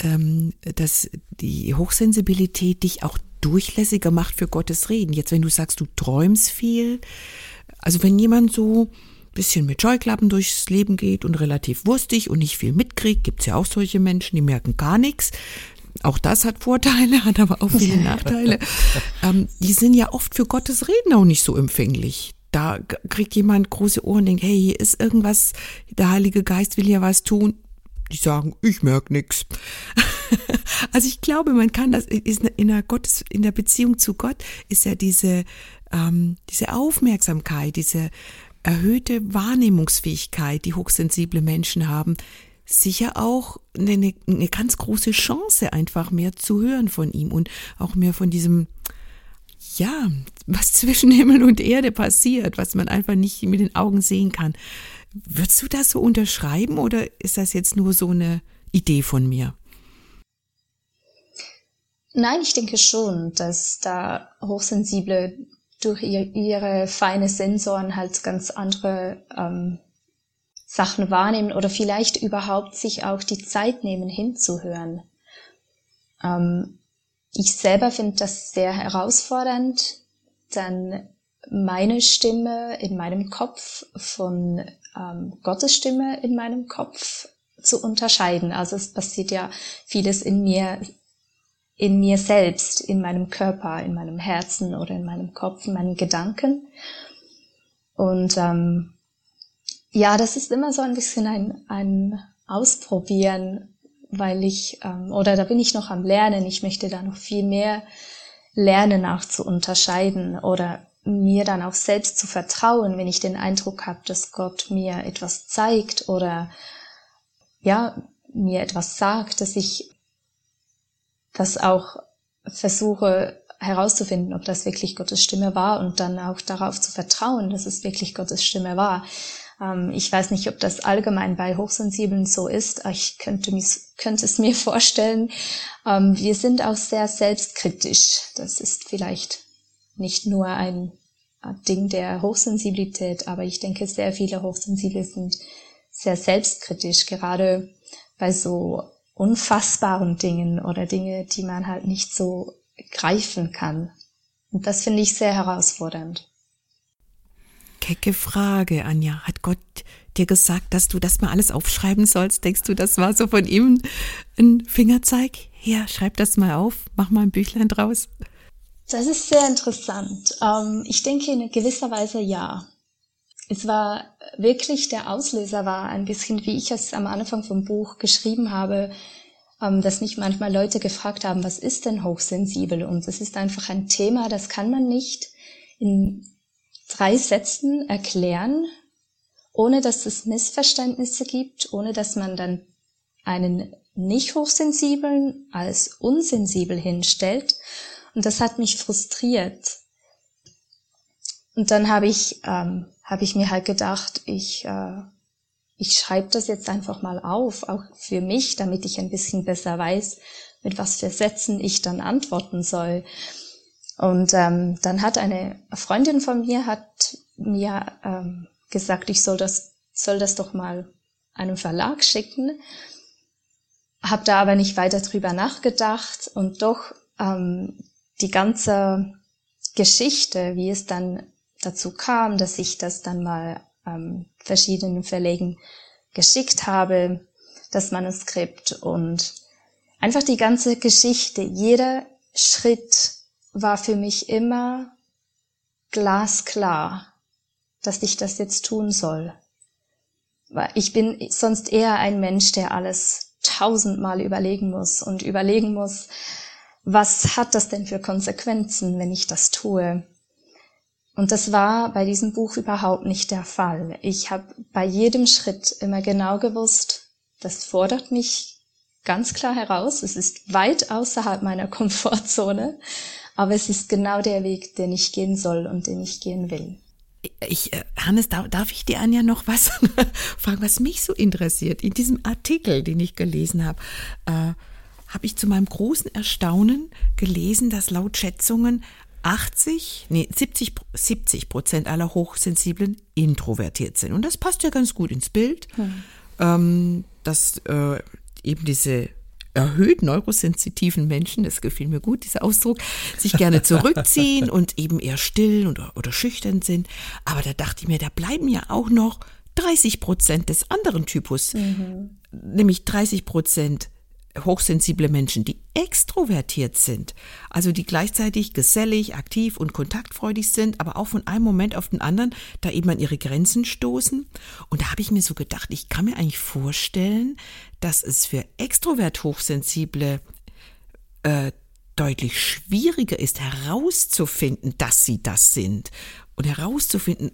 ähm, dass die Hochsensibilität dich auch durchlässiger macht für Gottes Reden. Jetzt, wenn du sagst, du träumst viel, also wenn jemand so bisschen mit Scheuklappen durchs Leben geht und relativ wurstig und nicht viel mitkriegt, gibt's ja auch solche Menschen, die merken gar nichts. Auch das hat Vorteile, [laughs] hat aber auch viele [laughs] Nachteile. ähm, die sind ja oft für Gottes Reden auch nicht so empfänglich. Da kriegt jemand große Ohren und denkt, hey, hier ist irgendwas, der Heilige Geist will ja was tun. Die sagen, ich merk nix. [laughs] also ich glaube, man kann das ist in der Gottes in der Beziehung zu Gott ist ja diese ähm, diese Aufmerksamkeit, diese erhöhte Wahrnehmungsfähigkeit, die hochsensible Menschen haben, sicher auch eine, eine ganz große Chance, einfach mehr zu hören von ihm und auch mehr von diesem, ja, was [laughs] zwischen Himmel und Erde passiert, was man einfach nicht mit den Augen sehen kann. Würdest du das so unterschreiben oder ist das jetzt nur so eine Idee von mir? Nein, ich denke schon, dass da Hochsensible durch ihre feine Sensoren halt ganz andere ähm, Sachen wahrnehmen oder vielleicht überhaupt sich auch die Zeit nehmen hinzuhören. Ähm, ich selber finde das sehr herausfordernd, dann meine Stimme in meinem Kopf von ähm, Gottes Stimme in meinem Kopf zu unterscheiden. Also es passiert ja vieles in mir, in mir selbst, in meinem Körper, in meinem Herzen oder in meinem Kopf, in meinen Gedanken. Und ähm, ja, das ist immer so ein bisschen ein, ein Ausprobieren, weil ich, ähm, oder da bin ich noch am Lernen, ich möchte da noch viel mehr lernen, auch zu unterscheiden oder mir dann auch selbst zu vertrauen, wenn ich den Eindruck habe, dass Gott mir etwas zeigt oder ja, mir etwas sagt, dass ich das auch versuche herauszufinden, ob das wirklich Gottes Stimme war und dann auch darauf zu vertrauen, dass es wirklich Gottes Stimme war. Ähm, ich weiß nicht, ob das allgemein bei Hochsensiblen so ist. Ich könnte, könnte es mir [laughs] vorstellen. Ähm, wir sind auch sehr selbstkritisch. Das ist vielleicht nicht nur ein Ding der Hochsensibilität, aber ich denke, sehr viele Hochsensible sind sehr selbstkritisch, gerade bei so unfassbaren Dingen oder Dinge, die man halt nicht so greifen kann. Und das finde ich sehr herausfordernd kecke Frage, Anja. Hat Gott dir gesagt, dass du das mal alles aufschreiben sollst? Denkst du, das war so von ihm ein Fingerzeig? Ja, schreib das mal auf, mach mal ein Büchlein draus. Das ist sehr interessant. Ähm, ich denke in gewisser Weise ja. Es war wirklich der Auslöser war ein bisschen, wie ich es am Anfang vom Buch geschrieben habe, ähm, dass mich manchmal Leute gefragt haben, was ist denn hochsensibel? Und es ist einfach ein Thema, das kann man nicht in drei Sätzen erklären, ohne dass es Missverständnisse gibt, ohne dass man dann einen nicht hochsensiblen als unsensibel hinstellt. Und das hat mich frustriert. Und dann habe ich, ähm, habe ich mir halt gedacht, ich, äh, ich schreibe das jetzt einfach mal auf, auch für mich, damit ich ein bisschen besser weiß, mit was für Sätzen ich dann antworten soll. Und ähm, dann hat eine Freundin von mir hat mir ähm, gesagt, ich soll das soll das doch mal einem Verlag schicken. Hab da aber nicht weiter drüber nachgedacht und doch ähm, die ganze Geschichte, wie es dann dazu kam, dass ich das dann mal ähm, verschiedenen Verlegen geschickt habe, das Manuskript und einfach die ganze Geschichte, jeder Schritt war für mich immer glasklar, dass ich das jetzt tun soll. Ich bin sonst eher ein Mensch, der alles tausendmal überlegen muss und überlegen muss, was hat das denn für Konsequenzen, wenn ich das tue? Und das war bei diesem Buch überhaupt nicht der Fall. Ich habe bei jedem Schritt immer genau gewusst, das fordert mich ganz klar heraus. Es ist weit außerhalb meiner [laughs] Komfortzone, aber es ist genau der Weg, den ich gehen soll und den ich gehen will. Ich, äh, Hannes, darf, darf ich dir Anja noch was [laughs] fragen, was mich so interessiert? In diesem Artikel, den ich gelesen habe, äh, habe ich zu meinem großen Erstaunen gelesen, dass laut Schätzungen 80, nee, 70, 70 Prozent aller Hochsensiblen introvertiert sind. Und das passt ja ganz gut ins Bild, hm. ähm, dass äh, eben diese erhöht neurosensitiven Menschen, das gefiel mir gut, dieser Ausdruck, sich gerne zurückziehen [laughs] und eben eher still oder, oder schüchtern sind. Aber da dachte ich mir, da bleiben ja auch noch 30 Prozent des anderen Typus, mhm. nämlich 30 Prozent hochsensible Menschen, die extrovertiert sind, also die gleichzeitig gesellig, aktiv und kontaktfreudig sind, aber auch von einem Moment auf den anderen da eben an ihre Grenzen stoßen. Und da habe ich mir so gedacht, ich kann mir eigentlich vorstellen, dass es für extrovert hochsensible äh, deutlich schwieriger ist herauszufinden, dass sie das sind und herauszufinden,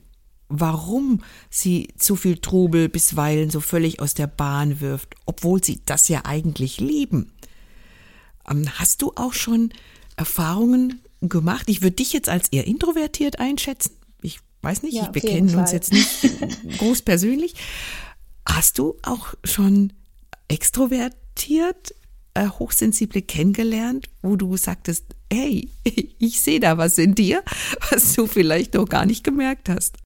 warum sie zu viel Trubel bisweilen so völlig aus der Bahn wirft, obwohl sie das ja eigentlich lieben. Ähm, hast du auch schon Erfahrungen gemacht? Ich würde dich jetzt als eher introvertiert einschätzen. Ich weiß nicht, ja, wir kennen uns jetzt nicht [laughs] groß persönlich. Hast du auch schon extrovertiert äh, Hochsensible kennengelernt, wo du sagtest, hey, [laughs] ich sehe da was in dir, was du vielleicht noch gar nicht gemerkt hast?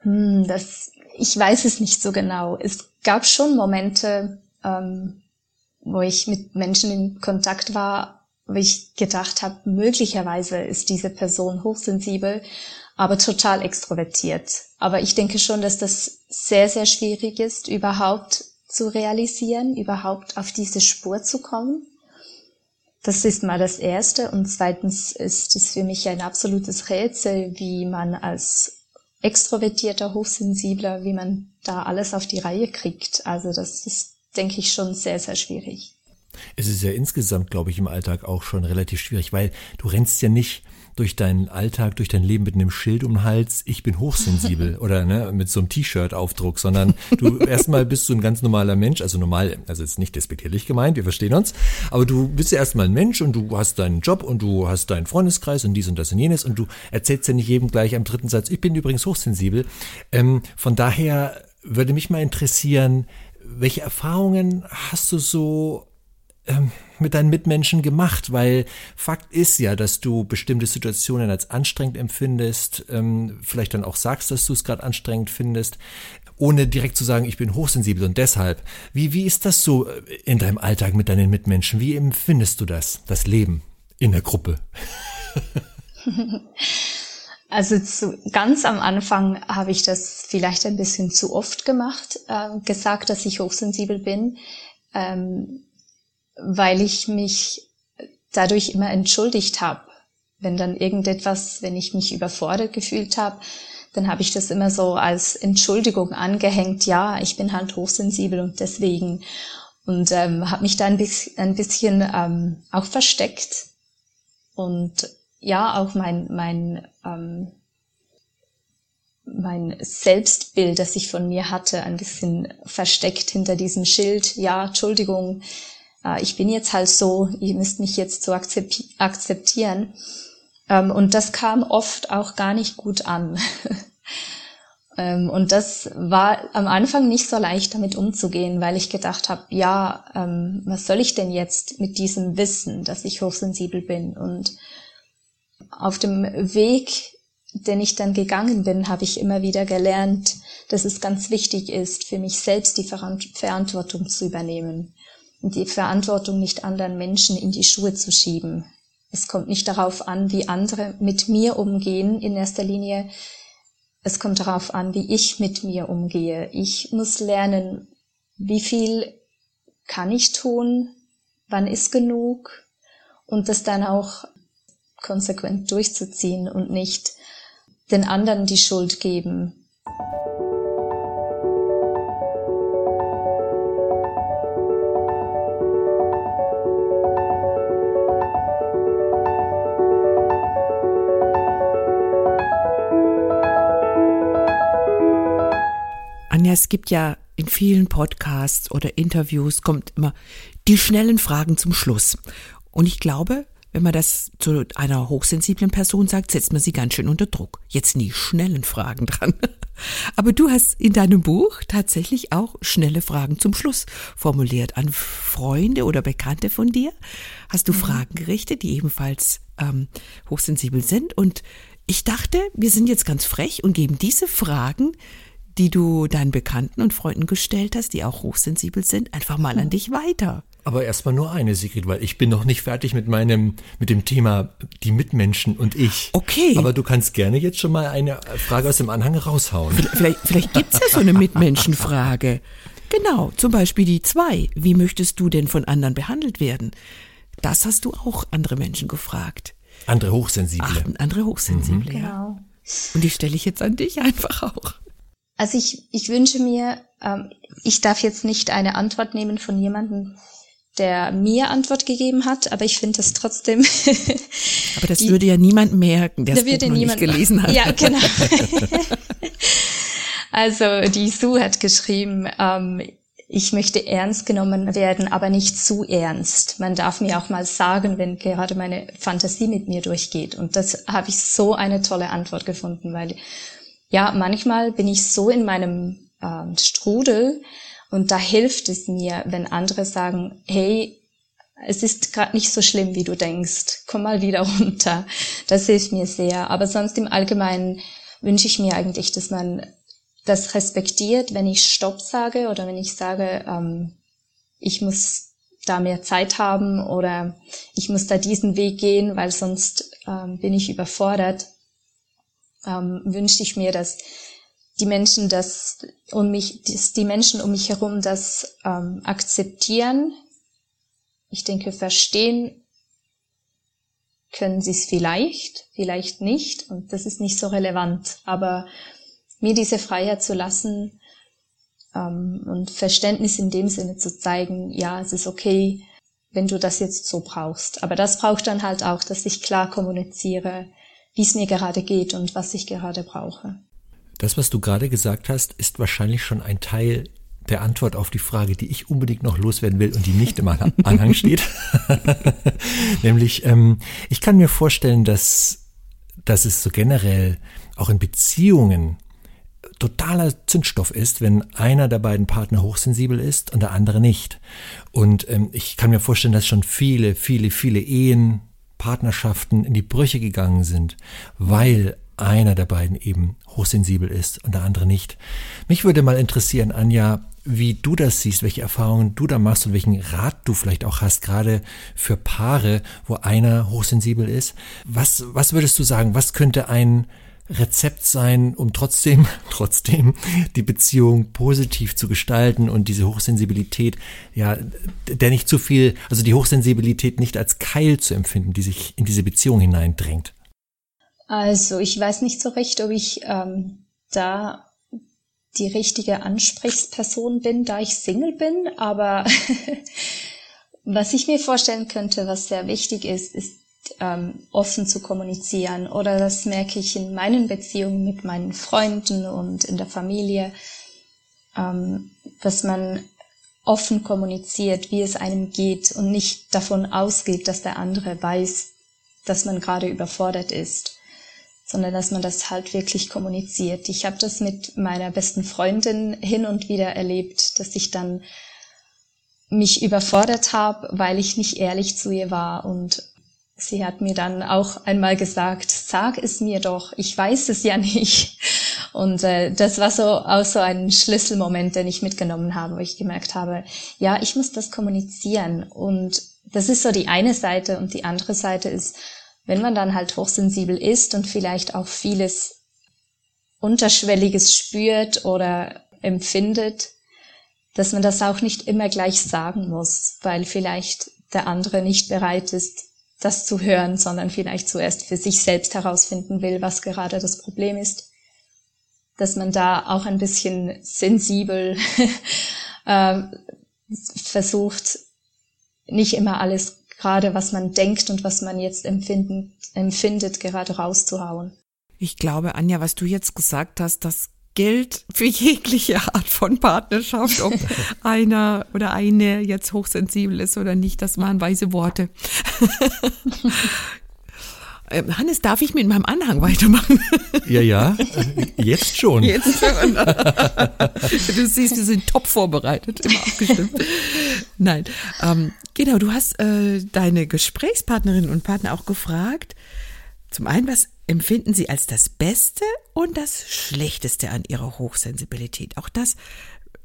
Hm, das, ich weiß es nicht so genau. Es gab schon Momente, ähm, wo ich mit Menschen in Kontakt war, wo ich gedacht habe, möglicherweise ist diese Person hochsensibel, aber total extrovertiert. Aber ich denke schon, dass das sehr, sehr schwierig ist, überhaupt zu realisieren, überhaupt auf diese Spur zu kommen. Das ist mal das Erste. Und zweitens ist es für mich ein absolutes Rätsel, wie man als extrovertierter, hochsensibler, wie man da alles auf die Reihe kriegt. Also das ist, denke ich, schon sehr, sehr schwierig. Es ist ja insgesamt, glaube ich, im Alltag auch schon relativ schwierig, weil du rennst ja nicht durch deinen Alltag, durch dein Leben mit einem Schild um den Hals, ich bin hochsensibel [laughs] oder ne, mit so einem T-Shirt-Aufdruck, sondern du erstmal bist du ein ganz normaler Mensch, also normal, also ist nicht despektierlich gemeint, wir verstehen uns, aber du bist ja erstmal ein Mensch und du hast deinen Job und du hast deinen Freundeskreis und dies und das und jenes und du erzählst ja nicht jedem gleich am dritten Satz, ich bin übrigens hochsensibel. Ähm, von daher würde mich mal interessieren, welche Erfahrungen hast du so ähm, mit deinen Mitmenschen gemacht? Weil Fakt ist ja, dass du bestimmte Situationen als anstrengend empfindest, ähm, vielleicht dann auch sagst, dass du es gerade anstrengend findest, ohne direkt zu sagen, ich bin hochsensibel und deshalb. Wie, wie ist das so äh, in deinem Alltag mit deinen Mitmenschen? Wie empfindest du das, das Leben in der Gruppe? [laughs] Also zu, ganz am Anfang habe ich das vielleicht ein bisschen zu oft gemacht, äh, gesagt, dass ich hochsensibel bin. Ähm, weil ich mich dadurch immer entschuldigt habe, wenn dann irgendetwas, wenn ich mich überfordert gefühlt habe, dann habe ich das immer so als Entschuldigung angehängt, ja, ich bin halt hochsensibel und deswegen. Und ähm, habe mich da ein bisschen, ein bisschen ähm, auch versteckt. Und ja, auch mein, mein, ähm, mein Selbstbild, das ich von mir hatte, ein bisschen versteckt hinter diesem Schild. Ja, Entschuldigung, äh, ich bin jetzt halt so, ihr müsst mich jetzt so akzeptieren. Ähm, und das kam oft auch gar nicht gut an. [laughs] ähm, und das war am Anfang nicht so leicht damit umzugehen, weil ich gedacht habe, ja, ähm, was soll ich denn jetzt mit diesem Wissen, dass ich hochsensibel bin? Und auf dem Weg, den ich dann gegangen bin, habe ich immer wieder gelernt, dass es ganz wichtig ist, für mich selbst die Verantwortung zu übernehmen die Verantwortung nicht anderen Menschen in die Schuhe zu schieben. Es kommt nicht darauf an, wie andere mit mir umgehen in erster Linie. Es kommt darauf an, wie ich mit mir umgehe. Ich muss lernen, wie viel kann ich tun, wann ist genug und das dann auch konsequent durchzuziehen und nicht den anderen die Schuld geben. Anja, es gibt ja in vielen Podcasts oder Interviews kommt immer die schnellen Fragen zum Schluss. Und ich glaube, wenn man das zu einer hochsensiblen Person sagt, setzt man sie ganz schön unter Druck. Jetzt nie schnellen Fragen dran. [laughs] Aber du hast in deinem Buch tatsächlich auch schnelle Fragen zum Schluss formuliert. An Freunde oder Bekannte von dir hast du mhm. Fragen gerichtet, die ebenfalls ähm, hochsensibel sind. Und ich dachte, wir sind jetzt ganz frech und geben diese Fragen die du deinen Bekannten und Freunden gestellt hast, die auch hochsensibel sind, einfach mal an dich weiter. Aber erstmal nur eine, Sigrid, weil ich bin noch nicht fertig mit meinem, mit dem Thema die Mitmenschen und ich. Okay. Aber du kannst gerne jetzt schon mal eine Frage aus dem Anhang raushauen. Vielleicht, vielleicht gibt es ja so eine Mitmenschenfrage. Genau, zum Beispiel die zwei. Wie möchtest du denn von anderen behandelt werden? Das hast du auch andere Menschen gefragt. Andere Hochsensible. Ach, andere Hochsensible, mhm. ja. Genau. Und die stelle ich jetzt an dich einfach auch. Also ich, ich wünsche mir, ähm, ich darf jetzt nicht eine Antwort nehmen von jemandem, der mir Antwort gegeben hat, aber ich finde es trotzdem. [laughs] aber das würde ja niemand merken, der es nicht gelesen hat. Ja, genau. [laughs] also die Sue hat geschrieben, ähm, ich möchte ernst genommen werden, aber nicht zu ernst. Man darf mir auch mal sagen, wenn gerade meine Fantasie mit mir durchgeht. Und das habe ich so eine tolle Antwort gefunden, weil ja, manchmal bin ich so in meinem äh, Strudel und da hilft es mir, wenn andere sagen, hey, es ist gerade nicht so schlimm, wie du denkst, komm mal wieder [laughs] runter. Das hilft mir sehr. Aber sonst im Allgemeinen wünsche ich mir eigentlich, dass man das respektiert, wenn ich Stopp sage oder wenn ich sage, ähm, ich muss da mehr Zeit haben oder ich muss da diesen Weg gehen, weil sonst ähm, bin ich überfordert ähm, wünschte ich mir, dass die Menschen das um mich, dass die Menschen um mich herum das ähm, akzeptieren. Ich denke, verstehen können sie es vielleicht, vielleicht nicht, und das ist nicht so relevant. Aber mir diese Freiheit zu lassen ähm, und Verständnis in dem Sinne zu zeigen, ja, es ist okay, wenn du das jetzt so brauchst. Aber das braucht dann halt auch, dass ich klar kommuniziere, wie es mir gerade geht und was ich gerade brauche. Das, was du gerade gesagt hast, ist wahrscheinlich schon ein Teil der Antwort auf die Frage, die ich unbedingt noch loswerden will und die nicht im [laughs] Anhang steht. [laughs] Nämlich, ähm, ich kann mir vorstellen, dass, dass es so generell auch in Beziehungen totaler Zündstoff ist, wenn einer der beiden Partner hochsensibel ist und der andere nicht. Und ähm, ich kann mir vorstellen, dass schon viele, viele, viele Ehen Partnerschaften in die Brüche gegangen sind, weil einer der beiden eben hochsensibel ist und der andere nicht. Mich würde mal interessieren, Anja, wie du das siehst, welche Erfahrungen du da machst und welchen Rat du vielleicht auch hast, gerade für Paare, wo einer hochsensibel ist. Was, was würdest du sagen, was könnte ein Rezept sein, um trotzdem, [laughs] trotzdem die Beziehung positiv zu gestalten und diese Hochsensibilität, ja, der nicht zu viel, also die Hochsensibilität nicht als Keil zu empfinden, die sich in diese Beziehung hineindrängt? Also ich weiß nicht so recht, ob ich ähm, da die richtige Ansprechperson bin, da ich Single bin, aber [laughs] was ich mir vorstellen könnte, was sehr wichtig ist, ist ähm, offen zu kommunizieren. Oder das merke ich in meinen Beziehungen mit meinen Freunden und in der Familie, ähm, dass man offen kommuniziert, wie es einem geht und nicht davon ausgeht, dass der andere weiß, dass man gerade überfordert ist, sondern dass man das halt wirklich kommuniziert. Ich habe das mit meiner besten Freundin hin und wieder erlebt, dass ich dann mich überfordert habe, weil ich nicht ehrlich zu ihr war und Sie hat mir dann auch einmal gesagt, sag es mir doch, ich weiß es ja [laughs] nicht. Und äh, das war so auch so ein Schlüsselmoment, den ich mitgenommen habe, wo ich gemerkt habe, ja, ich muss das kommunizieren. Und das ist so die eine Seite und die andere Seite ist, wenn man dann halt hochsensibel ist und vielleicht auch vieles Unterschwelliges spürt oder empfindet, dass man das auch nicht immer gleich sagen muss, weil vielleicht der andere nicht bereit ist, das zu hören, sondern vielleicht zuerst für sich selbst herausfinden will, was gerade das Problem ist. Dass man da auch ein bisschen sensibel [laughs] äh, versucht, nicht immer alles gerade, was man denkt und was man jetzt empfindet, gerade rauszuhauen. Ich glaube, Anja, was du jetzt gesagt hast, das gilt für jegliche Art von Partnerschaft, ob [laughs] einer oder eine jetzt hochsensibel ist oder nicht. Das waren weise Worte. [laughs] Ähm, Hannes, darf ich mit meinem Anhang weitermachen? Ja, ja, jetzt schon. Jetzt schon. [laughs] Du siehst, wir sind top vorbereitet, immer abgestimmt. Nein, ähm, genau, du hast äh, deine Gesprächspartnerinnen und Partner auch gefragt, zum einen, was empfinden Sie als das Beste und das Schlechteste an Ihrer Hochsensibilität? Auch das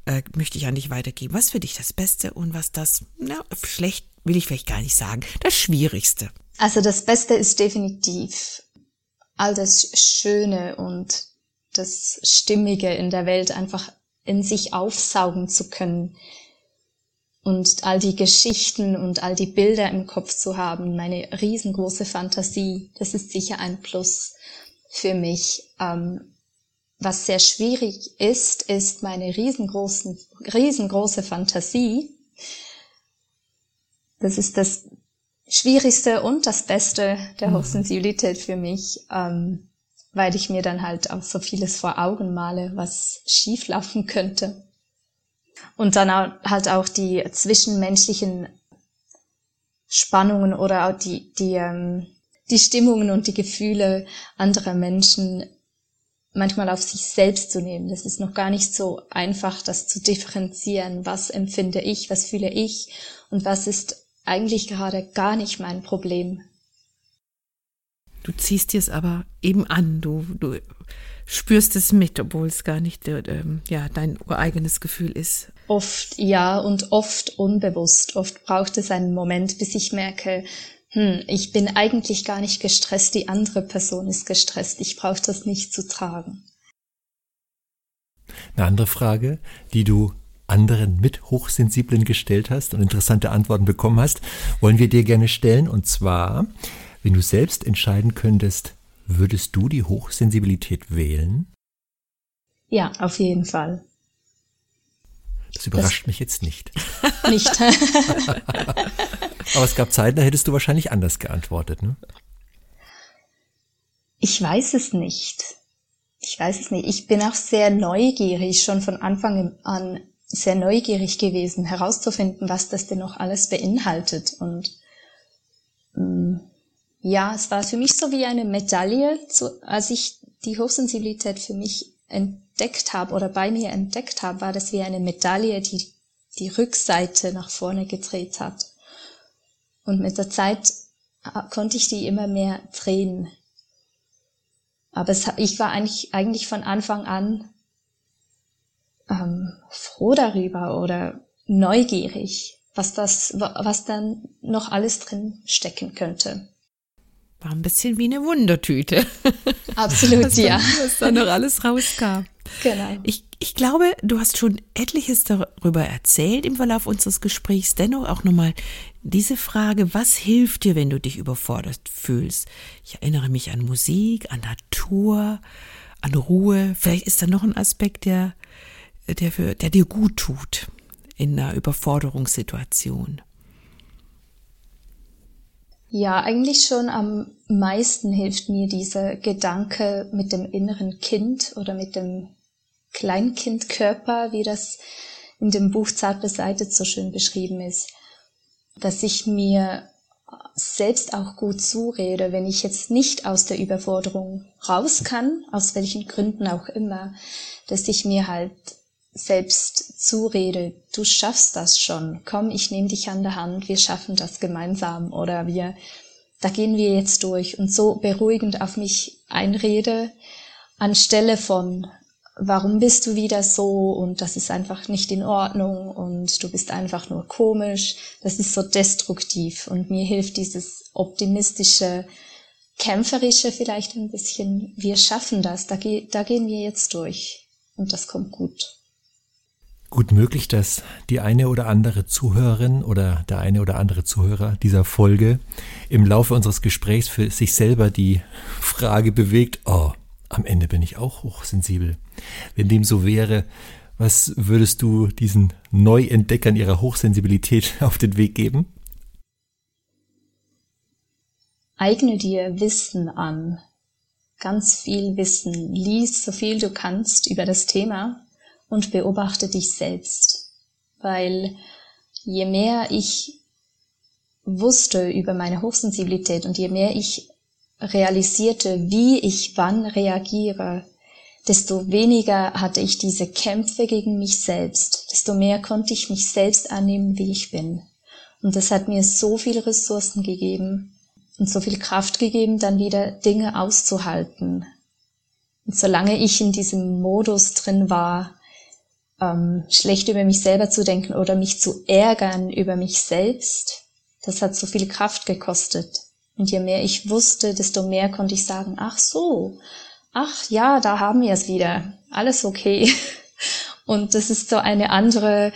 äh, möchte ich an dich weitergeben. Was für dich das Beste und was das, na, schlecht will ich vielleicht gar nicht sagen, das Schwierigste? Also das Beste ist definitiv all das Schöne und das Stimmige in der Welt einfach in sich aufsaugen zu können und all die Geschichten und all die Bilder im Kopf zu haben, meine riesengroße Fantasie, das ist sicher ein Plus für mich. Ähm, was sehr schwierig ist, ist meine riesengroßen, riesengroße Fantasie. Das ist das Schwierigste und das Beste der mhm. Hochsensibilität für mich, ähm, weil ich mir dann halt auch so vieles vor Augen male, was schieflaufen könnte. Und dann halt auch die zwischenmenschlichen Spannungen oder auch die, die, ähm, die Stimmungen und die Gefühle anderer Menschen manchmal auf sich selbst zu nehmen. Das ist noch gar nicht so einfach, das zu differenzieren. Was empfinde ich, was fühle ich und was ist eigentlich gerade gar nicht mein Problem. Du ziehst dir es aber eben an, du, du spürst es mit, obwohl es gar nicht äh, ja, dein ureigenes Gefühl ist. Oft ja und oft unbewusst. Oft braucht es einen Moment, bis ich merke, hm, ich bin eigentlich gar nicht gestresst, die andere Person ist gestresst. Ich brauche das nicht zu tragen. Eine andere Frage, die du anderen mit Hochsensiblen gestellt hast und interessante Antworten bekommen hast, wollen wir dir gerne stellen. Und zwar, wenn du selbst entscheiden könntest, würdest du die Hochsensibilität wählen? Ja, auf jeden Fall. Das überrascht das mich jetzt nicht. Nicht. [laughs] [laughs] Aber es gab Zeiten, da hättest du wahrscheinlich anders geantwortet, ne? Ich weiß es nicht. Ich weiß es nicht. Ich bin auch sehr neugierig, schon von Anfang an sehr neugierig gewesen, herauszufinden, was das denn noch alles beinhaltet. Und ähm, ja, es war für mich so wie eine Medaille, zu, als ich die Hochsensibilität für mich entdeckt habe oder bei mir entdeckt habe, war das wie eine Medaille, die die Rückseite nach vorne gedreht hat. Und mit der Zeit äh, konnte ich die immer mehr drehen. Aber es, ich war eigentlich, eigentlich von Anfang an ähm, froh darüber oder neugierig, was das, was dann noch alles drin stecken könnte. War ein bisschen wie eine Wundertüte. [laughs] Absolut, was dann, ja. Was da noch alles rauskam. Genau. Ich, ich glaube, du hast schon etliches darüber erzählt im Verlauf unseres Gesprächs. Dennoch auch nochmal diese Frage, was hilft dir, wenn du dich überfordert fühlst? Ich erinnere mich an Musik, an Natur, an Ruhe. Vielleicht ist da noch ein Aspekt, der, der, für, der dir gut tut in einer Überforderungssituation. Ja, eigentlich schon am meisten hilft mir dieser Gedanke mit dem inneren Kind oder mit dem Kleinkindkörper, wie das in dem Buch Zart beseitet so schön beschrieben ist, dass ich mir selbst auch gut zurede, wenn ich jetzt nicht aus der Überforderung raus kann, aus welchen Gründen auch immer, dass ich mir halt selbst zurede, du schaffst das schon, komm, ich nehme dich an der Hand, wir schaffen das gemeinsam. Oder wir, da gehen wir jetzt durch und so beruhigend auf mich einrede, anstelle von, warum bist du wieder so? Und das ist einfach nicht in Ordnung. Und du bist einfach nur komisch, das ist so destruktiv. Und mir hilft dieses optimistische, kämpferische vielleicht ein bisschen, wir schaffen das, da, ge da gehen wir jetzt durch. Und das kommt gut. Gut möglich, dass die eine oder andere Zuhörerin oder der eine oder andere Zuhörer dieser Folge im Laufe unseres Gesprächs für sich selber die Frage bewegt, oh, am Ende bin ich auch hochsensibel. Wenn dem so wäre, was würdest du diesen Neuentdeckern ihrer Hochsensibilität [laughs] auf den Weg geben? Eigne dir Wissen an, ganz viel Wissen, lies so viel du kannst über das Thema und beobachte dich selbst. Weil je mehr ich wusste über meine Hochsensibilität und je mehr ich realisierte, wie ich wann reagiere, desto weniger hatte ich diese Kämpfe gegen mich selbst, desto mehr konnte ich mich selbst annehmen, wie ich bin. Und das hat mir so viele Ressourcen gegeben und so viel Kraft gegeben, dann wieder Dinge auszuhalten. Und solange ich in diesem Modus drin war, ähm, schlecht über mich selber zu denken oder mich zu ärgern über mich selbst, das hat so viel Kraft gekostet. Und je mehr ich wusste, desto mehr konnte ich sagen, ach so, ach ja, da haben wir es wieder, alles okay. [laughs] Und das ist so eine andere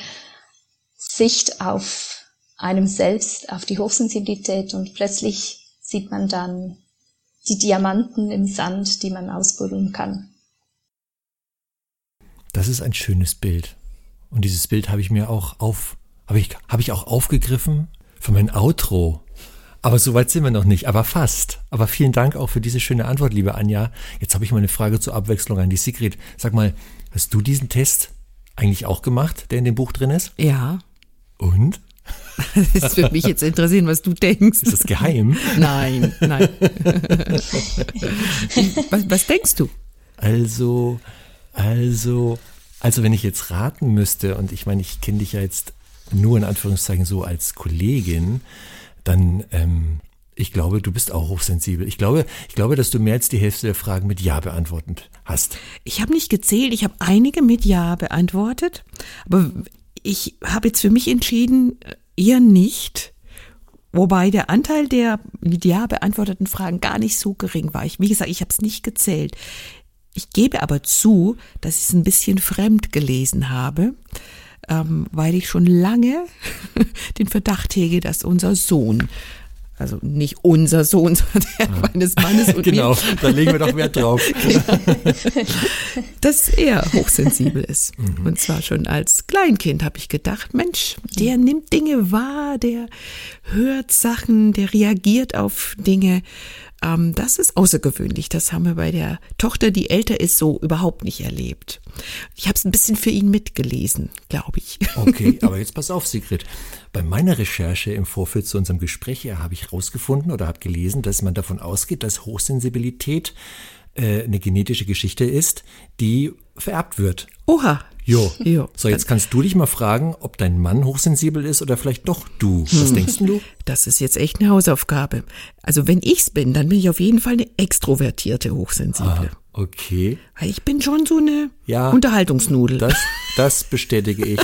Sicht auf einem selbst, auf die Hochsensibilität und plötzlich sieht man dann die Diamanten im Sand, die man ausbuddeln kann. Das ist ein schönes Bild. Und dieses Bild habe ich mir auch auf, habe ich, habe ich auch aufgegriffen für mein Outro. Aber so weit sind wir noch nicht, aber fast. Aber vielen Dank auch für diese schöne Antwort, liebe Anja. Jetzt habe ich mal eine Frage zur Abwechslung an die Sigrid. Sag mal, hast du diesen Test eigentlich auch gemacht, der in dem Buch drin ist? Ja. Und? [laughs] Das würde mich jetzt interessieren, was du denkst. Ist das geheim? Nein, nein. [laughs] was, was denkst du? Also, also, also wenn ich jetzt raten müsste, und ich meine, ich kenne dich ja jetzt nur in Anführungszeichen so als Kollegin, dann, ähm, ich glaube, du bist auch hochsensibel. Ich glaube, ich glaube, dass du mehr als die Hälfte der Fragen mit Ja beantwortet hast. Ich habe nicht gezählt, ich habe einige mit Ja beantwortet, aber ich habe jetzt für mich entschieden, eher nicht. Wobei der Anteil der mit Ja beantworteten Fragen gar nicht so gering war. Ich, wie gesagt, ich habe es nicht gezählt. Ich gebe aber zu, dass ich es ein bisschen fremd gelesen habe, ähm, weil ich schon lange [laughs] den Verdacht hege, dass unser Sohn also nicht unser Sohn, [laughs] sondern der ah. meines Mannes und [laughs] Genau, mir, da legen wir doch Wert drauf. dass er hochsensibel ist. Mhm. Und zwar schon als Kleinkind habe ich gedacht, Mensch, der nimmt Dinge wahr, der hört Sachen, der reagiert auf Dinge. Ähm, das ist außergewöhnlich. Das haben wir bei der Tochter, die älter ist, so überhaupt nicht erlebt. Ich habe es ein bisschen für ihn mitgelesen, glaube ich. [laughs] Okay, aber jetzt pass auf, Sigrid. Bei meiner Recherche im Vorfeld zu unserem Gespräch habe ich herausgefunden oder habe gelesen, dass man davon ausgeht, dass Hochsensibilität äh, eine genetische Geschichte ist, die vererbt wird. Oha. Jo. jo. So, jetzt kannst du dich mal fragen, ob dein Mann hochsensibel ist oder vielleicht doch du. Was hm. denkst du? Das ist jetzt echt eine Hausaufgabe. Also wenn ich's bin, dann bin ich auf jeden Fall eine extrovertierte Hochsensible. Ah, okay. Ich bin schon so eine ja, Unterhaltungsnudel. Das, das bestätige ich.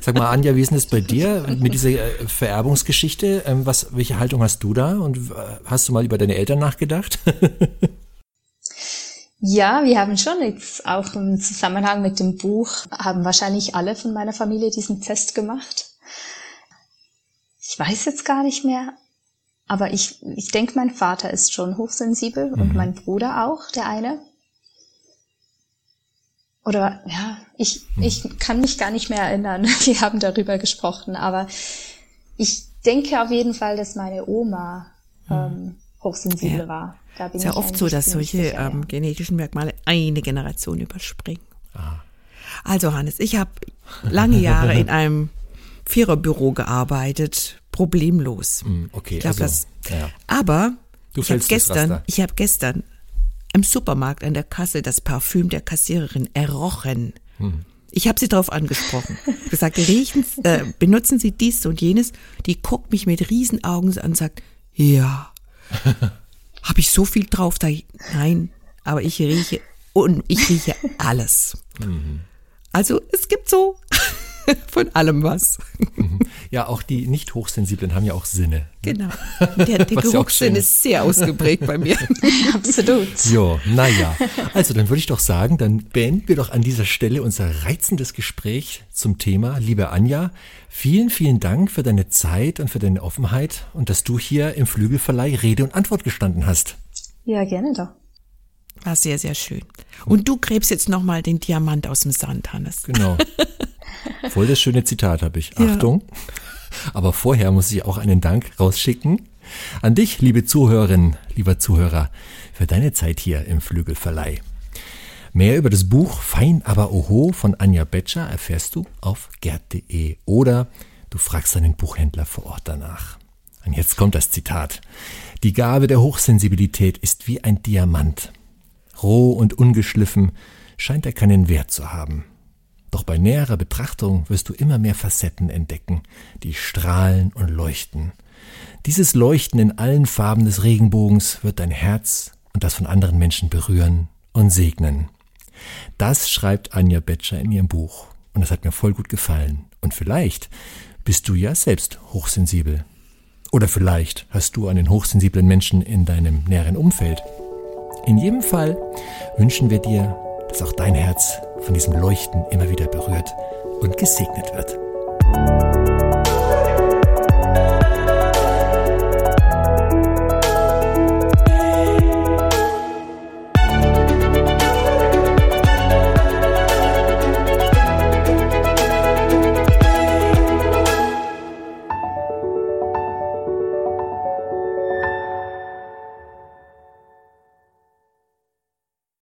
Sag mal, Anja, wie ist denn das bei dir mit dieser äh, Vererbungsgeschichte? Ähm, was, welche Haltung hast du da und äh, hast du mal über deine Eltern nachgedacht? [laughs] Ja, wir haben schon jetzt auch im Zusammenhang mit dem Buch, haben wahrscheinlich alle von meiner Familie diesen Test gemacht. Ich weiß jetzt gar nicht mehr, aber ich, ich denke, mein Vater ist schon hochsensibel mhm. und mein Bruder auch, der eine. Oder ja, ich, mhm. ich kann mich gar nicht mehr erinnern. [laughs] Wir haben darüber gesprochen, aber ich denke auf jeden Fall, dass meine Oma mhm. ähm, hochsensibel ja. war. Da bin ist ja oft so, dass solche sicher, ähm, genetischen Merkmale eine Generation überspringen. Aha. Also Hannes, ich habe lange Jahre in einem Viererbüro gearbeitet, problemlos. Hm, okay, ich glaub, also, das, ja. aber du ich habe gestern, ich habe gestern im Supermarkt an der Kasse das Parfüm der Kassiererin errochen. Hm. Ich habe sie darauf angesprochen. gesagt, riechen, äh, benutzen Sie dies und jenes. Die guckt mich mit Riesenaugen an und sagt, ja. [laughs] Habe ich so viel drauf? Da, nein, aber ich rieche und ich rieche alles. Mhm. Also es gibt so [laughs] von allem was. Mhm. Ja, auch die nicht hochsensiblen haben ja auch Sinne. Ne? Genau. [laughs] Der, der Geruchssinn ja ist sehr ausgeprägt bei mir. [laughs] Absolut. Jo, naja. Also dann würde ich doch sagen, dann beenden wir doch an dieser Stelle unser reizendes Gespräch zum Thema. Liebe Anja, vielen, vielen Dank für deine Zeit und für deine Offenheit und dass du hier im Flügelverleih Rede und Antwort gestanden hast. Ja, gerne doch. War sehr, sehr schön. Und du gräbst jetzt nochmal den Diamant aus dem Sand, Hannes. Genau. Voll das schöne Zitat habe ich. Ja. Achtung. Aber vorher muss ich auch einen Dank rausschicken an dich, liebe Zuhörerin, lieber Zuhörer, für deine Zeit hier im Flügelverleih. Mehr über das Buch Fein aber Oho von Anja Betscher erfährst du auf gerd.de oder du fragst deinen Buchhändler vor Ort danach. Und jetzt kommt das Zitat. Die Gabe der Hochsensibilität ist wie ein Diamant. Roh und ungeschliffen scheint er keinen Wert zu haben. Doch bei näherer Betrachtung wirst du immer mehr Facetten entdecken, die strahlen und leuchten. Dieses Leuchten in allen Farben des Regenbogens wird dein Herz und das von anderen Menschen berühren und segnen. Das schreibt Anja Betscher in ihrem Buch und das hat mir voll gut gefallen. Und vielleicht bist du ja selbst hochsensibel. Oder vielleicht hast du einen hochsensiblen Menschen in deinem näheren Umfeld. In jedem Fall wünschen wir dir, dass auch dein Herz von diesem Leuchten immer wieder berührt und gesegnet wird.